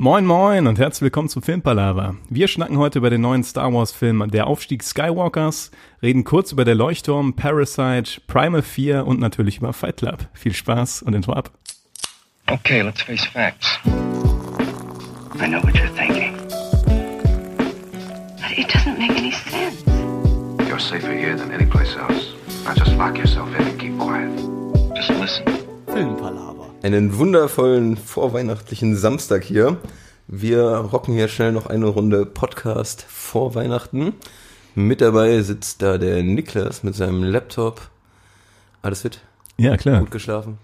Moin moin und herzlich willkommen zu Filmpalava. Wir schnacken heute über den neuen Star Wars Film Der Aufstieg Skywalkers, reden kurz über der Leuchtturm, Parasite, Primal 4 und natürlich über Fight Club. Viel Spaß und Intro ab. Okay, let's face facts. I know what you're thinking. But it doesn't make any sense. You're safer here than any place else. Now just lock yourself in and keep quiet. Just listen. Filmpalaver. Einen wundervollen vorweihnachtlichen Samstag hier. Wir rocken hier schnell noch eine Runde Podcast vor Weihnachten. Mit dabei sitzt da der Niklas mit seinem Laptop. Alles fit? Ja, klar. Gut geschlafen?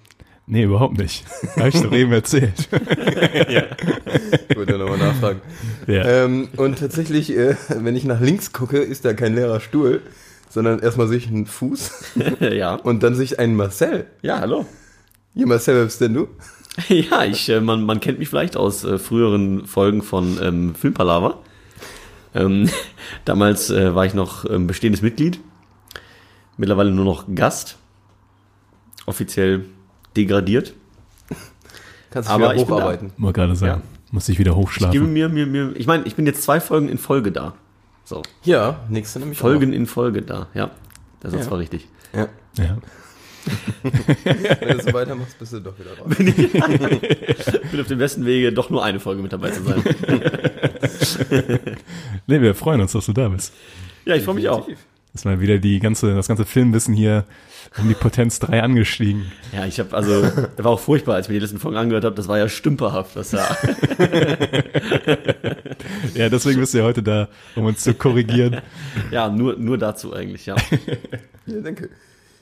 Nee, überhaupt nicht. Habe ich doch eben erzählt. Ich wollte nochmal nachfragen. Ja. Ähm, und tatsächlich, äh, wenn ich nach links gucke, ist da kein leerer Stuhl, sondern erstmal sehe ich einen Fuß ja. und dann sehe ich einen Marcel. Ja, hallo. Wer bist denn du? Ja, ich, äh, man, man kennt mich vielleicht aus äh, früheren Folgen von ähm, Filmpalaver. Ähm, damals äh, war ich noch ähm, bestehendes Mitglied. Mittlerweile nur noch Gast. Offiziell degradiert. Kannst Aber wieder hocharbeiten. Wollte gerade sagen. Muss ich wieder Ich gebe hochschlafen. mir, mir, mir, ich meine, ich bin jetzt zwei Folgen in Folge da. So, Ja, nächste nämlich auch. Folgen in Folge da, ja. Das ist Ja. zwar richtig. Ja. Ja. Wenn du so weitermachst, bist du doch wieder raus. Ich bin auf dem besten Wege, doch nur eine Folge mit dabei zu sein. Nee, wir freuen uns, dass du da bist. ja, ich freue mich auch. Ist mal wieder die ganze, das ganze Filmwissen hier um die Potenz 3 angestiegen. Ja, ich habe also, das war auch furchtbar, als ich mir die letzten Folgen angehört habe. Das war ja stümperhaft. Das ja, Ja, deswegen bist du ja heute da, um uns zu korrigieren. ja nur, nur dazu eigentlich, ja. Ja, danke.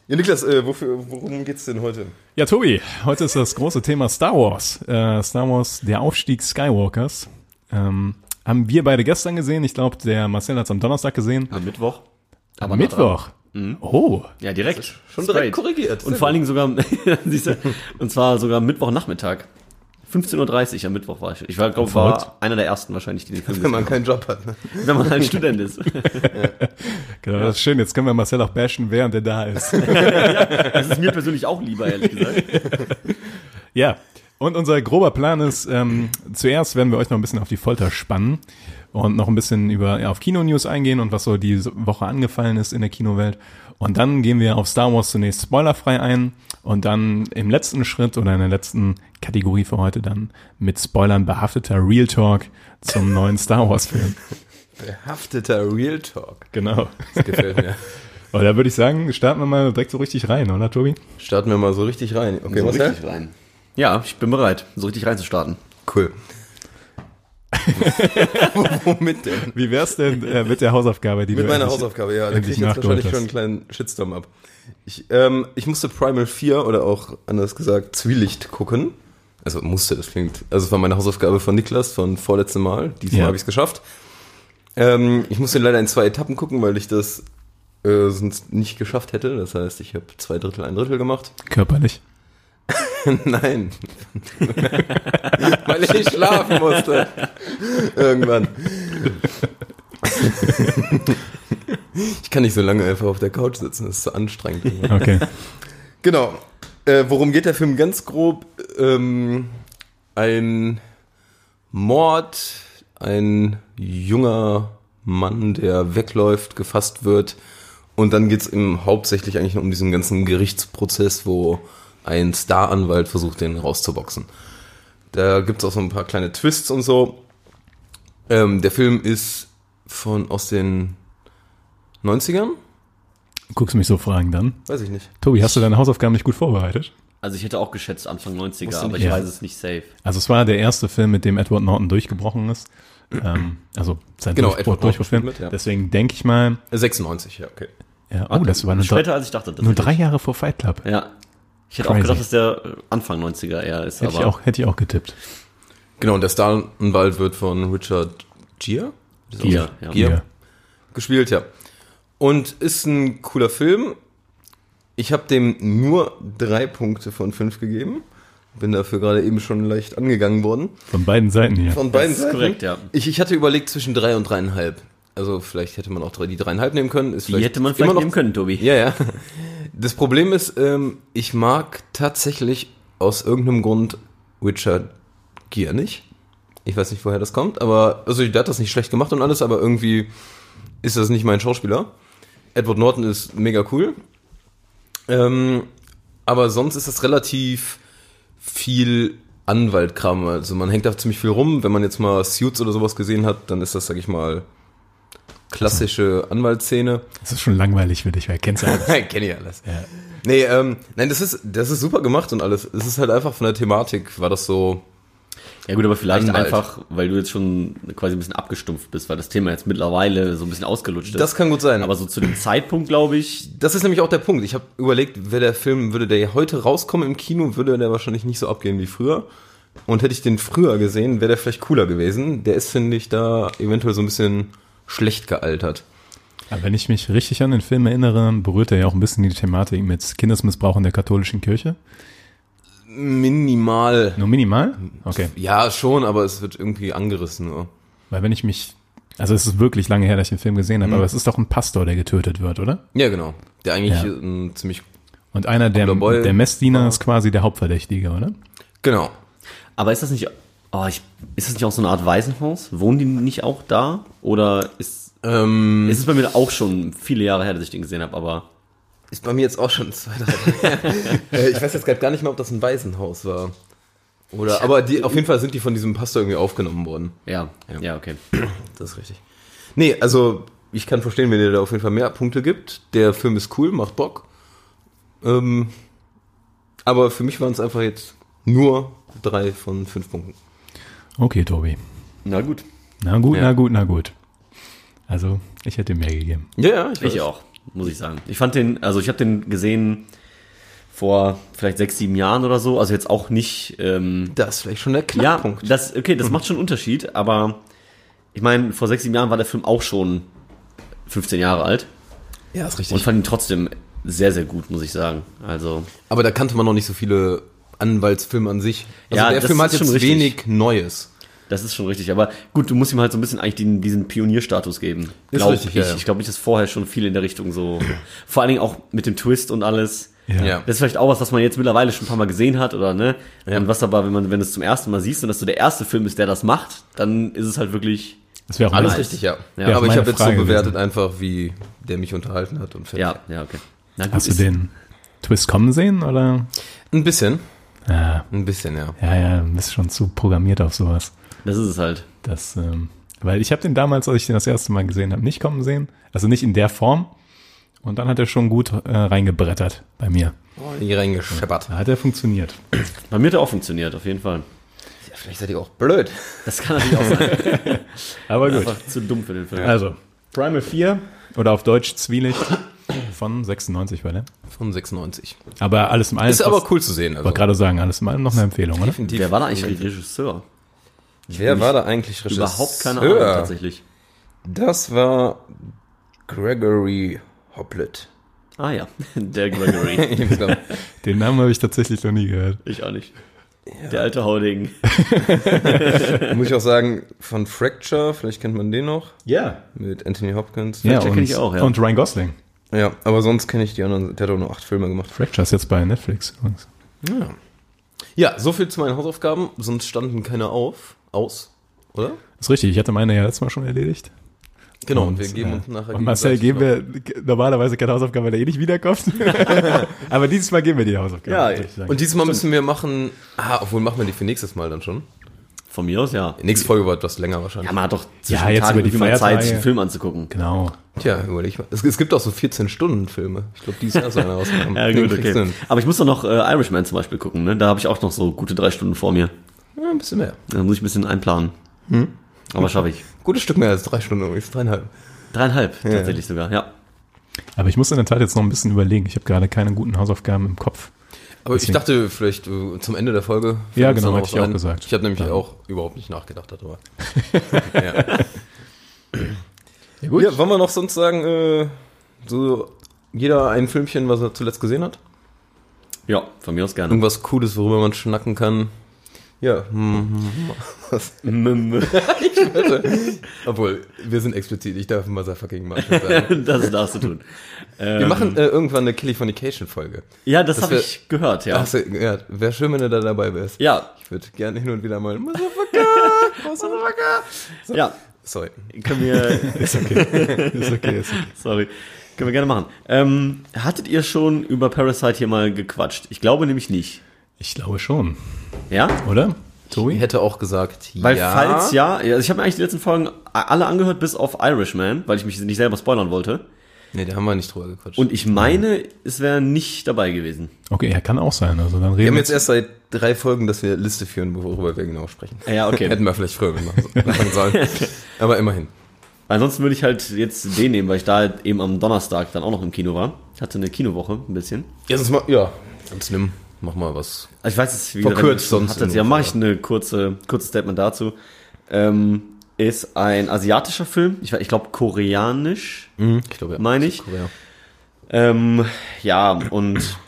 Ja, Niklas, äh, wofür, worum geht's denn heute? Ja, Tobi, heute ist das große Thema Star Wars. Äh, Star Wars, der Aufstieg Skywalkers. Ähm, haben wir beide gestern gesehen. Ich glaube, der Marcel hat es am Donnerstag gesehen. Am Mittwoch. Am Mittwoch. Oh, Ja, direkt. Schon direkt Straight. korrigiert. Und vor allen Dingen sogar, siehst du, und zwar sogar Mittwochnachmittag. 15.30 Uhr am Mittwoch war ich. Ich war, glaube war einer der ersten wahrscheinlich, die den Film Wenn man keinen Job hat. Ne? Wenn man halt Student ist. genau, das ist schön. Jetzt können wir Marcel auch bashen, während er da ist. Das ist mir persönlich auch lieber, ehrlich gesagt. Ja, und unser grober Plan ist, ähm, zuerst werden wir euch noch ein bisschen auf die Folter spannen und noch ein bisschen über ja, auf Kino-News eingehen und was so die Woche angefallen ist in der Kinowelt. Und dann gehen wir auf Star Wars zunächst spoilerfrei ein und dann im letzten Schritt oder in der letzten Kategorie für heute dann mit Spoilern behafteter Real Talk zum neuen Star Wars-Film. Behafteter Real Talk. Genau. Das gefällt mir. Aber da würde ich sagen, starten wir mal direkt so richtig rein, oder Tobi? Starten wir mal so richtig rein. Okay, so richtig rein. Ja, ich bin bereit, so richtig reinzustarten. Cool. Womit denn? Wie wär's denn äh, mit der Hausaufgabe, die Mit du meiner endlich- Hausaufgabe, ja. Da krieg ich jetzt wahrscheinlich schon einen kleinen Shitstorm ab. Ich, ähm, ich musste Primal 4 oder auch anders gesagt Zwielicht gucken. Also musste, das klingt. Also es war meine Hausaufgabe von Niklas von vorletztem Mal. Diesmal Ja. habe ich es geschafft. Ähm, ich musste leider in zwei Etappen gucken, weil ich das äh, sonst nicht geschafft hätte. Das heißt, ich habe zwei Drittel, ein Drittel gemacht. Körperlich. Nein. Weil ich schlafen musste. Irgendwann. ich kann nicht so lange einfach auf der Couch sitzen, das ist zu anstrengend. Okay. Genau. Äh, worum geht der Film ganz grob? Ähm, ein Mord, ein junger Mann, der wegläuft, gefasst wird. Und dann geht's im hauptsächlich eigentlich um diesen ganzen Gerichtsprozess, wo ein Staranwalt versucht, den rauszuboxen. Da gibt's auch so ein paar kleine Twists und so. Ähm, der Film ist von aus den 90ern? Guckst du mich so fragen dann? Weiß ich nicht. Tobi, hast du deine Hausaufgaben nicht gut vorbereitet? Also ich hätte auch geschätzt Anfang 90er, Musst du aber ich Ja. weiß es nicht safe. Also es war der erste Film, mit dem Edward Norton durchgebrochen ist. Ähm, also sein Genau, Durchbruchfilm. ja. Deswegen denke ich mal, Äh, 96, ja, okay. ja, oh, das war nur, Später drei, als ich dachte. nur drei Jahre vor Fight Club. Ja. Ich hätte Crazy. auch gedacht, dass der äh, Anfang 90er eher ist, Hätte ich, auch, hätte ich auch getippt. Genau, und der Staranwalt wird von Richard Gere? Gere, ja. Gere Ja. gespielt, ja. Und ist ein cooler Film. Ich habe dem nur drei Punkte von fünf gegeben. Bin dafür gerade eben schon leicht angegangen worden. Von beiden Seiten hier. Von beiden ist Seiten. korrekt, ja. Ich, ich hatte überlegt zwischen drei und dreieinhalb. Also vielleicht hätte man auch drei, die dreieinhalb nehmen können. Ist die hätte man vielleicht nehmen können, Tobi. Ja, ja. Das Problem ist, ähm, ich mag tatsächlich aus irgendeinem Grund Richard Gere nicht. Ich weiß nicht, woher das kommt, aber also der hat das nicht schlecht gemacht und alles, aber irgendwie ist das nicht mein Schauspieler. Edward Norton ist mega cool. Ähm, aber sonst ist das relativ viel Anwaltkram. Also man hängt da ziemlich viel rum. Wenn man jetzt mal Suits oder sowas gesehen hat, dann ist das, sag ich mal, klassische Anwaltsszene. Das ist schon langweilig für dich, weil kennst du alles. Kenn ich alles. Nee, ähm, nein, das ist, das ist super gemacht und alles. Es ist halt einfach von der Thematik, war das so. Ja gut, aber vielleicht Anwalt. einfach, weil du jetzt schon quasi ein bisschen abgestumpft bist, weil das Thema jetzt mittlerweile so ein bisschen ausgelutscht ist. Das kann gut sein. aber so zu dem Zeitpunkt, glaube ich, Das ist nämlich auch der Punkt. Ich habe überlegt, wäre der Film, würde der heute rauskommen im Kino, würde der wahrscheinlich nicht so abgehen wie früher. Und hätte ich den früher gesehen, wäre der vielleicht cooler gewesen. Der ist, finde ich, da eventuell so ein bisschen schlecht gealtert. Aber wenn ich mich richtig an den Film erinnere, berührt er ja auch ein bisschen die Thematik mit Kindesmissbrauch in der katholischen Kirche. Minimal. Nur minimal? Okay. Ja, schon, aber es wird irgendwie angerissen. Nur. Weil wenn ich mich, also es ist wirklich lange her, dass ich den Film gesehen habe, aber es ist doch ein Pastor, der getötet wird, oder? Ja, genau. Der eigentlich Ja. ein ziemlich. Und einer der, der Messdiener ist quasi der Hauptverdächtige, oder? Genau. aber ist das nicht, oh, ich, ist das nicht auch so eine Art Waisenhaus? Wohnen die nicht auch da? Oder ist, Ähm, ist es bei mir auch schon viele Jahre her, dass ich den gesehen habe, aber Ist bei mir jetzt auch schon zwei, drei Jahre. Äh, Ich weiß jetzt gerade gar nicht mehr, ob das ein Waisenhaus war. Oder, aber die, auf jeden Fall sind die von diesem Pastor irgendwie aufgenommen worden. ja, ja, okay. Das ist richtig. Nee, also ich kann verstehen, wenn ihr da auf jeden Fall mehr Punkte gibt. Der Film ist cool, macht Bock. Ähm, aber für mich waren es einfach jetzt nur drei von fünf Punkten. Okay, Tobi. Na gut. Na gut, Ja. na gut, na gut. Also, ich hätte ihm mehr gegeben. Ja, ja, ich. Ich auch, muss ich sagen. Ich fand den, also ich habe den gesehen vor vielleicht sechs, sieben Jahren oder so, also jetzt auch nicht, ähm, Das ist vielleicht schon der ja, Knackpunkt. das, okay, das macht schon einen Unterschied, aber ich meine, vor sechs, sieben Jahren war der Film auch schon 15 Jahre alt ja, ist richtig. und fand ihn trotzdem sehr, sehr gut, muss ich sagen. Also, aber da kannte man noch nicht so viele Anwaltsfilme an sich. Also Ja, der das Film hat jetzt richtig. wenig Neues. das ist schon richtig. Aber gut, du musst ihm halt so ein bisschen eigentlich den, diesen Pionierstatus geben. Ist Glaub richtig, ich. ja, ja. Ich glaube nicht, dass vorher schon viel in der Richtung so, vor allen Dingen auch mit dem Twist und alles. Ja. Das ist vielleicht auch was, was man jetzt mittlerweile schon ein paar Mal gesehen hat, oder ne? Ja. Und was aber, wenn man, wenn du es zum ersten Mal siehst und dass du der erste Film ist, der das macht, dann ist es halt wirklich, Das wäre auch Alles nice. richtig, ja. Ja, aber ich habe jetzt so bewertet gewesen. einfach, wie der mich unterhalten hat und fertig. ja, ja, okay. Na gut, Hast du den Twist kommen sehen, oder? Ein bisschen. Ja, Ein bisschen, ja. ja, ja, du bist schon zu programmiert auf sowas. Das ist es halt. Das, ähm, weil ich habe den damals, als ich den das erste Mal gesehen habe, nicht kommen sehen. Also nicht in der Form. Und dann hat er schon gut äh, reingebrettert bei mir. Oh, hier reingescheppert. Da hat er funktioniert. Bei mir hat er auch funktioniert, auf jeden Fall. Ja, vielleicht seid ihr auch blöd. Das kann natürlich auch sein. Aber gut. Einfach zu dumm für den Film. Also, Primal 4 oder auf Deutsch Zwielicht von 96 war der. Von 96. Aber alles im allem. Ist aber cool zu sehen. Ich Also. wollte gerade sagen, alles im allem noch eine Empfehlung, oder? Definitiv. Wer war da eigentlich Regisseur? Wer war da eigentlich Regisseur? Überhaupt keine Ahnung, tatsächlich. Das war Gregory Hoplet. Ah ja, der Gregory. Ich Den Namen habe ich tatsächlich noch nie gehört. ich auch nicht. Der alte Hauding. muss ich auch sagen, von Fracture, vielleicht kennt man den noch, Ja. mit Anthony Hopkins. Ja, und, ich auch, ja. und Ryan Gosling. Ja, aber sonst kenne ich die anderen. Der hat auch nur acht Filme gemacht. Fracture ist jetzt bei Netflix übrigens. Ja. Ja, so viel zu meinen Hausaufgaben. Sonst standen keine auf, aus, oder? Ist richtig, ich hatte meine ja letztes Mal schon erledigt. Genau, und, wir geben äh, uns nachher Und Marcel geben wir normalerweise keine Hausaufgabe, weil er eh nicht wiederkommt. Aber dieses Mal geben wir die Hausaufgabe. Ja. Und dieses Mal müssen wir machen, ah, obwohl machen wir die für nächstes Mal dann schon. Von mir aus, ja. Nächste Folge war etwas länger wahrscheinlich. Ja, man hat doch zwischen Ja, jetzt Tagen über die Zeit, sich einen Film anzugucken. genau. Tja, überleg mal. Es, es gibt auch so 14-Stunden-Filme. Ich glaube, dieses Jahr ist einer rausgekommen. Ja, gut, okay. Aber ich muss doch noch äh, Irishman zum Beispiel gucken, ne? Da habe ich auch noch so gute drei Stunden vor mir. Ja, ein bisschen mehr. Da muss ich ein bisschen einplanen. Hm? Aber schaffe ich. Gutes Stück mehr als drei Stunden, übrigens dreieinhalb. Dreieinhalb tatsächlich sogar, ja. Aber ich muss in der Tat jetzt noch ein bisschen überlegen. Ich habe gerade keine guten Hausaufgaben im Kopf. Aber ich Deswegen- dachte vielleicht äh, zum Ende der Folge. Ja, genau, hätte ich auch ein. gesagt. Ich habe nämlich Ja. auch überhaupt nicht nachgedacht darüber. ja. Ja, gut. ja, wollen wir noch sonst sagen, äh, so jeder ein Filmchen, was er zuletzt gesehen hat? Ja, von mir aus gerne. Irgendwas Cooles, worüber man schnacken kann. Ja, hm, was? Obwohl, wir sind explizit, ich darf Motherfucking machen sagen. das darfst du tun. Wir machen äh, irgendwann eine Californication-Folge. Ja, das, Das habe ich gehört, ja. Ach so, ja, wäre schön, wenn du da dabei wärst. Ja, Ich würde gerne hin und wieder mal Motherfucker Ja, Sorry. können wir, Ist okay. Ist okay. Ist okay. sorry, können wir gerne machen. Ähm, hattet ihr schon über Parasite hier mal gequatscht? Ich glaube nämlich nicht. Ich glaube schon. Ja? Oder? Ich Tobi? hätte auch gesagt, Weil ja. falls ja, ja, also ich habe mir eigentlich die letzten Folgen alle angehört, bis auf Irishman, weil ich mich nicht selber spoilern wollte. Nee, da haben wir nicht drüber gequatscht. Und ich meine, es wäre nicht dabei gewesen. Okay, er kann auch sein. Also dann reden wir haben jetzt erst seit drei Folgen, dass wir Liste führen, worüber wir genau sprechen. Ja, okay. Hätten wir vielleicht früher gemacht, machen sollen. Aber immerhin. Ansonsten würde ich halt jetzt den nehmen, weil ich da halt eben am Donnerstag dann auch noch im Kino war. Hatte eine Kinowoche ein bisschen. Ja, sonst mal, ja. Sonst nimm, mach mal was. Ich weiß es, wie Verkürzt sonst hattet. in Ja, mache ich eine kurze, kurzes Statement dazu. Ähm, ist ein asiatischer Film. Ich, ich glaube koreanisch, Ich glaube, ja. meine ich. Ähm, ja, und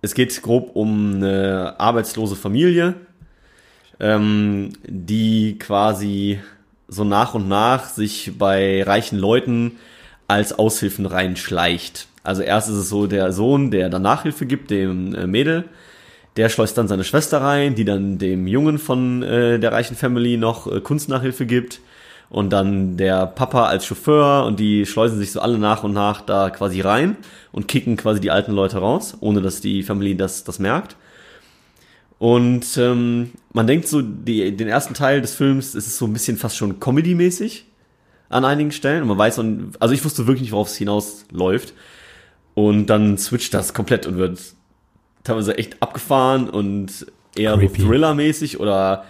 es geht grob um eine arbeitslose Familie, ähm, die quasi so nach und nach sich bei reichen Leuten als Aushilfen reinschleicht. Also erst ist es so der Sohn, der dann Nachhilfe gibt, dem äh, Mädel. Der schleust dann seine Schwester rein, die dann dem Jungen von äh, der reichen Family noch äh, Kunstnachhilfe gibt. Und dann der Papa als Chauffeur und die schleusen sich so alle nach und nach da quasi rein und kicken quasi die alten Leute raus, ohne dass die Family das, das merkt. Und ähm, man denkt so, die, den ersten Teil des Films ist es so ein bisschen fast schon Comedy-mäßig an einigen Stellen. Und man weiß, und, also ich wusste wirklich nicht, worauf es hinausläuft. Und dann switcht das komplett und wird teilweise echt abgefahren und eher so. Thriller-mäßig oder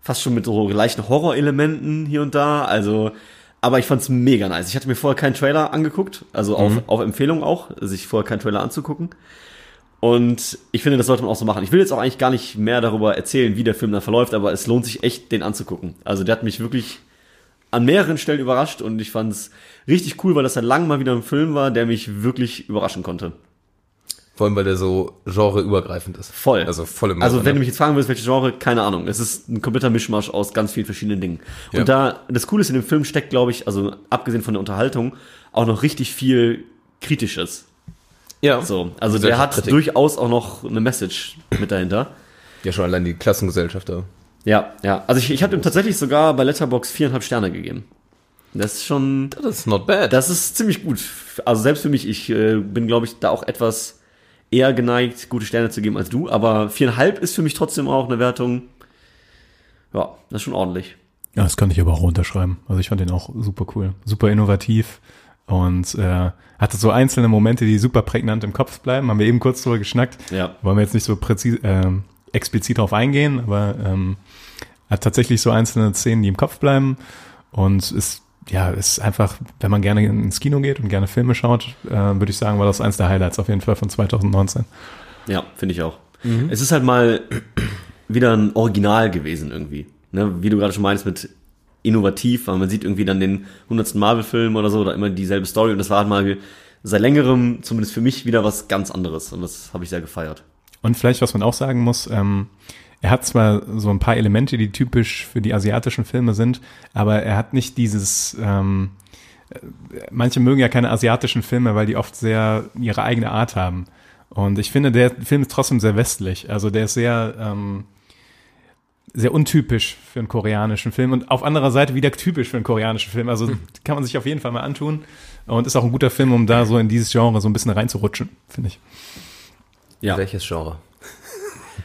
fast schon mit so leichten Horrorelementen hier und da. Also, aber ich fand's mega nice. Ich hatte mir vorher keinen Trailer angeguckt, also auf, auf Empfehlung auch, sich vorher keinen Trailer anzugucken. Und ich finde, das sollte man auch so machen. Ich will jetzt auch eigentlich gar nicht mehr darüber erzählen, wie der Film dann verläuft, aber es lohnt sich echt, den anzugucken. Also der hat mich wirklich an mehreren Stellen überrascht und ich fand es richtig cool, weil das dann lang mal wieder ein Film war, der mich wirklich überraschen konnte. Vor allem, weil der so genreübergreifend ist. Voll. Also voll im Also wenn du mich jetzt fragen würdest, welche Genre, keine Ahnung. Es ist ein kompletter Mischmasch aus ganz vielen verschiedenen Dingen. Ja. Und da, das Coole ist, in dem Film steckt, glaube ich, also abgesehen von der Unterhaltung, auch noch richtig viel Kritisches. Ja. So, also der hat Gesellschaftskritik. durchaus auch noch eine Message mit dahinter. Ja, schon allein die Klassengesellschaft da. Ja, ja. Also ich, ich habe ihm tatsächlich sogar bei Letterbox viereinhalb Sterne gegeben. Das ist schon, Das ist not bad. das ist ziemlich gut. Also selbst für mich, ich äh, bin, glaube ich, da auch etwas eher geneigt, gute Sterne zu geben als du. Aber viereinhalb ist für mich trotzdem auch eine Wertung. Ja, das ist schon ordentlich. Ja, das könnte ich aber auch unterschreiben. Also ich fand den auch super cool, super innovativ und äh, hatte so einzelne Momente, die super prägnant im Kopf bleiben. Haben wir eben kurz drüber geschnackt. Ja. Wollen wir jetzt nicht so präzise, ähm, explizit drauf eingehen, aber ähm, hat tatsächlich so einzelne Szenen, die im Kopf bleiben und ist ja, ist einfach, wenn man gerne ins Kino geht und gerne Filme schaut, äh, würde ich sagen, war das eins der Highlights auf jeden Fall von 2019. Ja, finde ich auch. Es ist halt mal wieder ein Original gewesen irgendwie. Ne? Wie du gerade schon meinst mit innovativ, weil man sieht irgendwie dann den 100. Marvel-Film oder so oder immer dieselbe Story und das war halt mal seit längerem, zumindest für mich, wieder was ganz anderes und das habe ich sehr gefeiert. Und vielleicht, was man auch sagen muss, ähm, er hat zwar so ein paar Elemente, die typisch für die asiatischen Filme sind, aber er hat nicht dieses, ähm, äh, manche mögen ja keine asiatischen Filme, weil die oft sehr ihre eigene Art haben. Und ich finde, der Film ist trotzdem sehr westlich. Also der ist sehr, ähm, sehr untypisch für einen koreanischen Film und auf anderer Seite wieder typisch für einen koreanischen Film. Also kann man sich auf jeden Fall mal antun und ist auch ein guter Film, um da so in dieses Genre so ein bisschen reinzurutschen, finde ich. Ja. Welches Genre?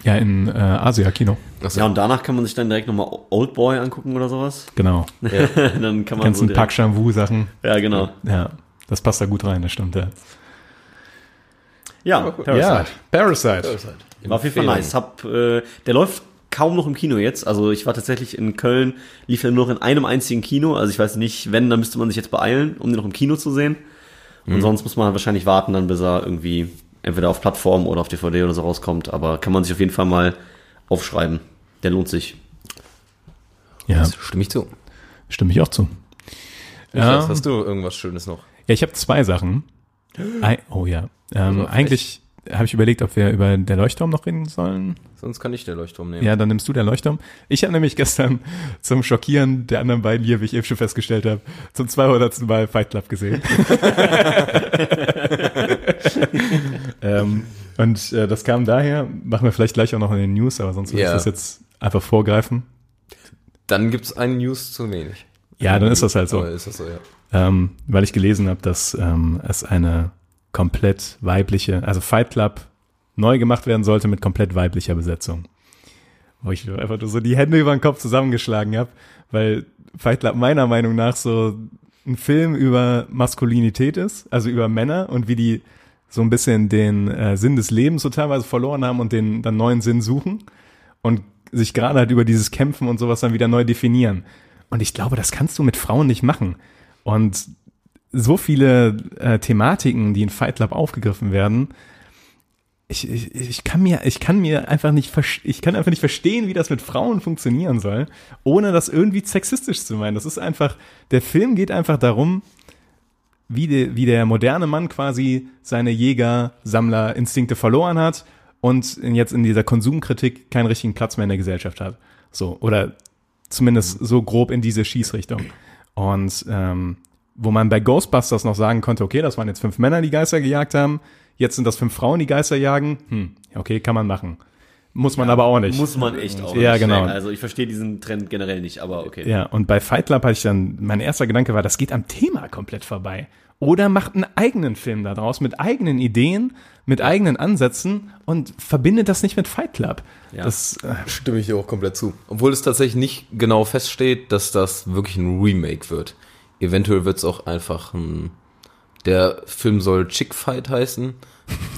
Ja, in äh, Asia-Kino. Achso. Ja, und danach kann man sich dann direkt nochmal Old Boy angucken oder sowas. Genau. dann kann Die man ganzen so Park Chan-Woo-Sachen. Ja, genau. Ja, das passt da gut rein, das stimmt, ja. Ja, Ja, Parasite. war auf jeden Fall nice. Hab, äh, der läuft kaum noch im Kino jetzt. Also ich war tatsächlich in Köln, lief er nur noch in einem einzigen Kino. Also ich weiß nicht, wenn, dann müsste man sich jetzt beeilen, um den noch im Kino zu sehen. Und sonst muss man wahrscheinlich warten, dann bis er irgendwie entweder auf Plattform oder auf DVD oder so rauskommt. Aber kann man sich auf jeden Fall mal aufschreiben. Der lohnt sich. Ja, Das stimme ich zu. stimme ich auch zu. Ja. Ja, Hast du irgendwas Schönes noch? ja ich habe zwei Sachen. Oh ja. Ähm, Also, eigentlich habe ich überlegt, ob wir über der Leuchtturm noch reden sollen. Sonst kann ich der Leuchtturm nehmen. Ja, dann nimmst du der Leuchtturm. Ich habe nämlich gestern zum Schockieren der anderen beiden hier, wie ich eben schon festgestellt habe, zum 200. Mal Fight Club gesehen. ähm, und äh, das kam daher, machen wir vielleicht gleich auch noch in den News, aber sonst würde Ja. ich das jetzt einfach vorgreifen. Dann gibt's ein News zu wenig. Ja, dann ist das halt so. Das so, ja. ähm, weil ich gelesen habe, dass ähm, es eine komplett weibliche, also Fight Club neu gemacht werden sollte mit komplett weiblicher Besetzung. Wo ich einfach nur so die Hände über den Kopf zusammengeschlagen habe, weil Fight Club meiner Meinung nach so ein Film über Maskulinität ist, also über Männer und wie die so ein bisschen den äh, Sinn des Lebens so teilweise verloren haben und den dann neuen Sinn suchen und sich gerade halt über dieses Kämpfen und sowas dann wieder neu definieren. Und ich glaube, das kannst du mit Frauen nicht machen. Und so viele äh, Thematiken, die in Fight Club aufgegriffen werden, ich, ich, ich kann mir, ich kann mir einfach nicht, ich kann einfach nicht verstehen, wie das mit Frauen funktionieren soll, ohne das irgendwie sexistisch zu meinen. Das ist einfach, der Film geht einfach darum, wie, de, wie der moderne Mann quasi seine Jäger-Sammler-Instinkte verloren hat und jetzt in dieser Konsumkritik keinen richtigen Platz mehr in der Gesellschaft hat. So, oder zumindest so grob in diese Schießrichtung. Und ähm, wo man bei Ghostbusters noch sagen konnte, okay, das waren jetzt fünf Männer, die Geister gejagt haben, jetzt sind das fünf Frauen, die Geister jagen, hm, okay, kann man machen. Muss man aber auch nicht. Muss man echt auch. Ja, nicht. genau. Also ich verstehe diesen Trend generell nicht, aber okay. Ja, und bei Fight Club hatte ich dann, mein erster Gedanke war, das geht am Thema komplett vorbei. Oder macht einen eigenen Film daraus mit eigenen Ideen, mit eigenen Ansätzen und verbindet das nicht mit Fight Club. Ja. Das, äh, Stimme ich dir auch komplett zu. Obwohl es tatsächlich nicht genau feststeht, dass das wirklich ein Remake wird. Eventuell wird es auch einfach ein. Der Film soll Chick Fight heißen.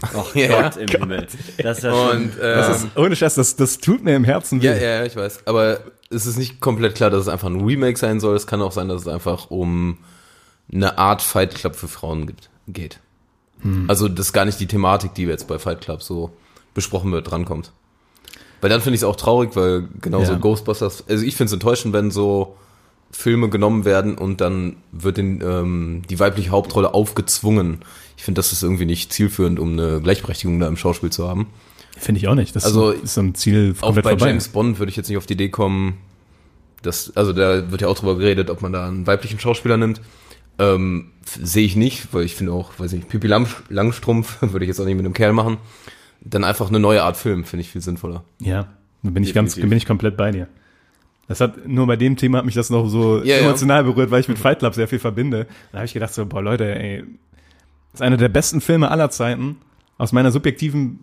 Ach Ja. Gott im Himmel. Das ist ja schon. Und äh, das ist, ohne Scheiß, das, das tut mir im Herzen weh. ja, ja, ich weiß. Aber es ist nicht komplett klar, dass es einfach ein Remake sein soll. Es kann auch sein, dass es einfach um eine Art Fight Club für Frauen gibt, geht. Also das ist gar nicht die Thematik, die jetzt bei Fight Club so besprochen wird, drankommt. Weil dann finde ich es auch traurig, weil genauso Ja. Ghostbusters, also ich finde es enttäuschend, wenn so Filme genommen werden und dann wird den, ähm, die weibliche Hauptrolle aufgezwungen. Ich finde, das ist irgendwie nicht zielführend, um eine Gleichberechtigung da im Schauspiel zu haben. Finde ich auch nicht. Das Also, ist so ein Ziel Auch komplett bei vorbei. James Bond würde ich jetzt nicht auf die Idee kommen, dass, also da wird ja auch drüber geredet, ob man da einen weiblichen Schauspieler nimmt. Ähm, Sehe ich nicht, weil ich finde auch, weiß nicht, Pippi Lang Langstrumpf würde ich jetzt auch nicht mit einem Kerl machen. Dann einfach eine neue Art Film, finde ich viel sinnvoller. Ja, da bin ich ganz, Definitiv. bin ich komplett bei dir. Das hat, nur bei dem Thema hat mich das noch so Ja, ja. emotional berührt, weil ich mit Fight Club sehr viel verbinde. Da habe ich gedacht so, boah Leute, ey, das ist einer der besten Filme aller Zeiten. Aus meiner subjektiven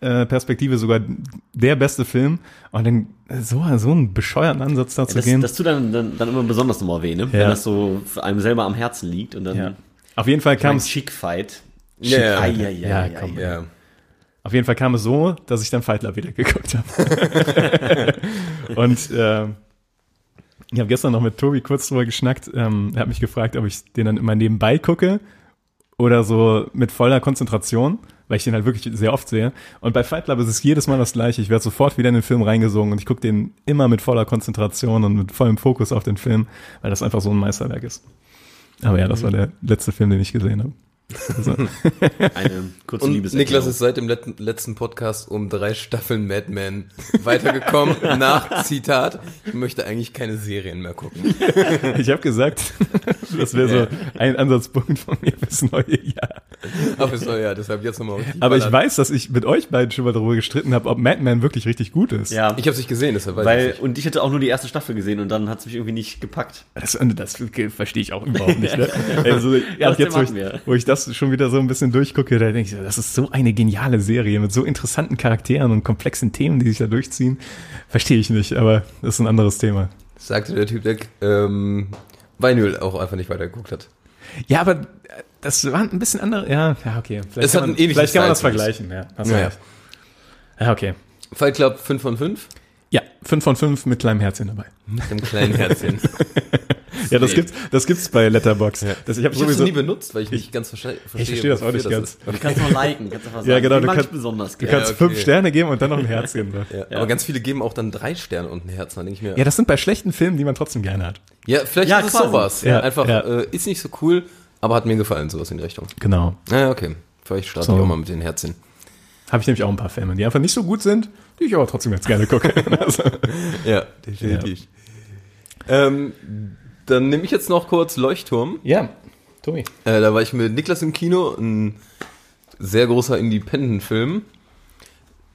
äh, Perspektive sogar der beste Film. Und dann so, so einen bescheuerten Ansatz da zu das, gehen. das tut dann, dann, dann immer besonders nochmal weh, ne? Wenn Ja. das so für einem selber am Herzen liegt und dann ja. Auf jeden Fall kam es, Chick Fight. Ja, ja. Ai, Ja, ai, komm. Ja. Auf jeden Fall kam es so, dass ich dann Fight Club wieder geguckt habe. und äh, ich habe gestern noch mit Tobi kurz drüber geschnackt. Ähm, er hat mich gefragt, ob ich den dann immer nebenbei gucke oder so mit voller Konzentration, weil ich den halt wirklich sehr oft sehe. Und bei Fight Club ist es jedes Mal das gleiche. Ich werde sofort wieder in den Film reingesogen und ich gucke den immer mit voller Konzentration und mit vollem Fokus auf den Film, weil das einfach so ein Meisterwerk ist. Aber ja, das war der letzte Film, den ich gesehen habe. Also, Eine kurze Und. Niklas ist seit dem letzten, letzten Podcast um drei Staffeln Mad Men weitergekommen nach Zitat, ich möchte eigentlich keine Serien mehr gucken. ich habe gesagt, das wäre so ein Ansatzpunkt von mir fürs neue Jahr. Aber so, ja, deshalb jetzt nochmal. Aber ich weiß, dass ich mit euch beiden schon mal darüber gestritten habe, ob Mad Men wirklich richtig gut ist. Ja, Ich habe es nicht gesehen, deshalb weiß weil, ich und ich hätte auch nur die erste Staffel gesehen und dann hat es mich irgendwie nicht gepackt. Das, das verstehe ich auch überhaupt nicht. Ne? Also, Ja, jetzt, wo ich, wo ich das schon wieder so ein bisschen durchgucke, da denke ich, das ist so eine geniale Serie mit so interessanten Charakteren und komplexen Themen, die sich da durchziehen. Verstehe ich nicht, aber das ist ein anderes Thema. Sagte der Typ, der ähm, Weinöl auch einfach nicht weitergeguckt hat. Ja, aber äh, das war ein bisschen andere. Ja, ja, okay. Vielleicht Es kann hat man, vielleicht kann man das vergleichen. Ja, hast ja, okay. Fight Club 5 von 5 Ja, 5 von 5 mit kleinem Herzchen dabei. mit einem kleinen Herzchen. Ja, das gibt's, das gibt's bei Letterbox. Das, ich habe es sowieso, nie benutzt, weil ich nicht ganz verste verstehe. ich verstehe das auch nicht ganz. Du kannst noch liken, kannst einfach sagen, Ja, genau, du kannst- besonders du gerne. kannst okay. fünf Sterne geben und dann noch ein Herzchen. drauf. Ja, Aber ganz viele geben auch dann drei Sterne und ein Herz. Dann denke ich mir, Ja, das sind bei schlechten Filmen, die man trotzdem gerne hat. ja, vielleicht Ja, ist es sowas. Ja, Einfach, ja. Äh, ist nicht so cool, aber hat mir gefallen, sowas in die Richtung. Genau. Naja, okay. Vielleicht starte So. ich auch mal mit den Herzchen. Habe ich nämlich auch ein paar Filme, die einfach nicht so gut sind, die ich aber trotzdem jetzt gerne gucke. also, Ja, definitiv. Ähm, dann nehme ich jetzt noch kurz Leuchtturm. ja, Tobi. Äh, da war ich mit Niklas im Kino, ein sehr großer Independent-Film.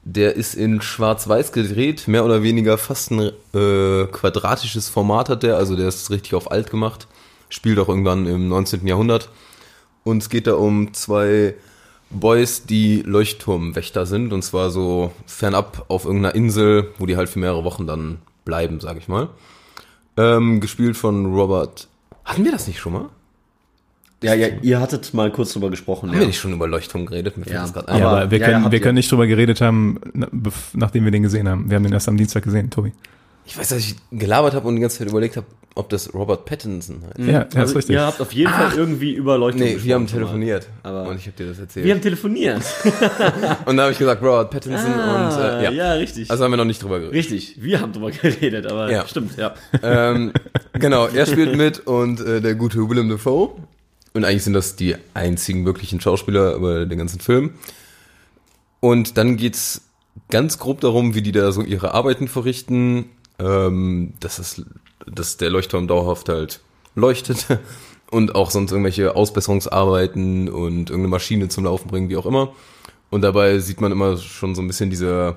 Der ist in Schwarz-Weiß gedreht, mehr oder weniger fast ein äh, quadratisches Format hat der, also der ist richtig auf alt gemacht. Spielt auch irgendwann im 19. Jahrhundert. Und es geht da um zwei Boys, die Leuchtturmwächter sind, und zwar so fernab auf irgendeiner Insel, wo die halt für mehrere Wochen dann bleiben, sag ich mal. Ähm, gespielt von Robert. Hatten wir das nicht schon mal? Ja, ja, ihr hattet mal kurz drüber gesprochen. Haben ja. wir nicht schon über Leuchtturm geredet? Mir Ja. grad Ja. Aber- aber wir können, wir können nicht drüber geredet haben, nachdem wir den gesehen haben. Wir haben den erst am Dienstag gesehen, Tobi. Ich weiß, dass ich gelabert habe und die ganze Zeit überlegt habe, ob das Robert Pattinson heißt. Ja, also ist richtig. Ihr habt auf jeden Fall irgendwie über Leuchtturm Nee, wir haben telefoniert. Aber- und ich habe dir das erzählt. Wir haben telefoniert. und da habe ich gesagt, Robert Pattinson Ah, und äh, ja. ja, richtig. Also haben wir noch nicht drüber geredet. richtig, wir haben drüber geredet, aber Ja. stimmt, ja. ähm, genau, er spielt mit und äh, der gute Willem Dafoe. Und eigentlich sind das die einzigen wirklichen Schauspieler über den ganzen Film. Und dann geht's ganz grob darum, wie die da so ihre Arbeiten verrichten. Ähm, dass, es, dass der Leuchtturm dauerhaft halt leuchtet. Und auch sonst irgendwelche Ausbesserungsarbeiten und irgendeine Maschine zum Laufen bringen, wie auch immer. Und dabei sieht man immer schon so ein bisschen diese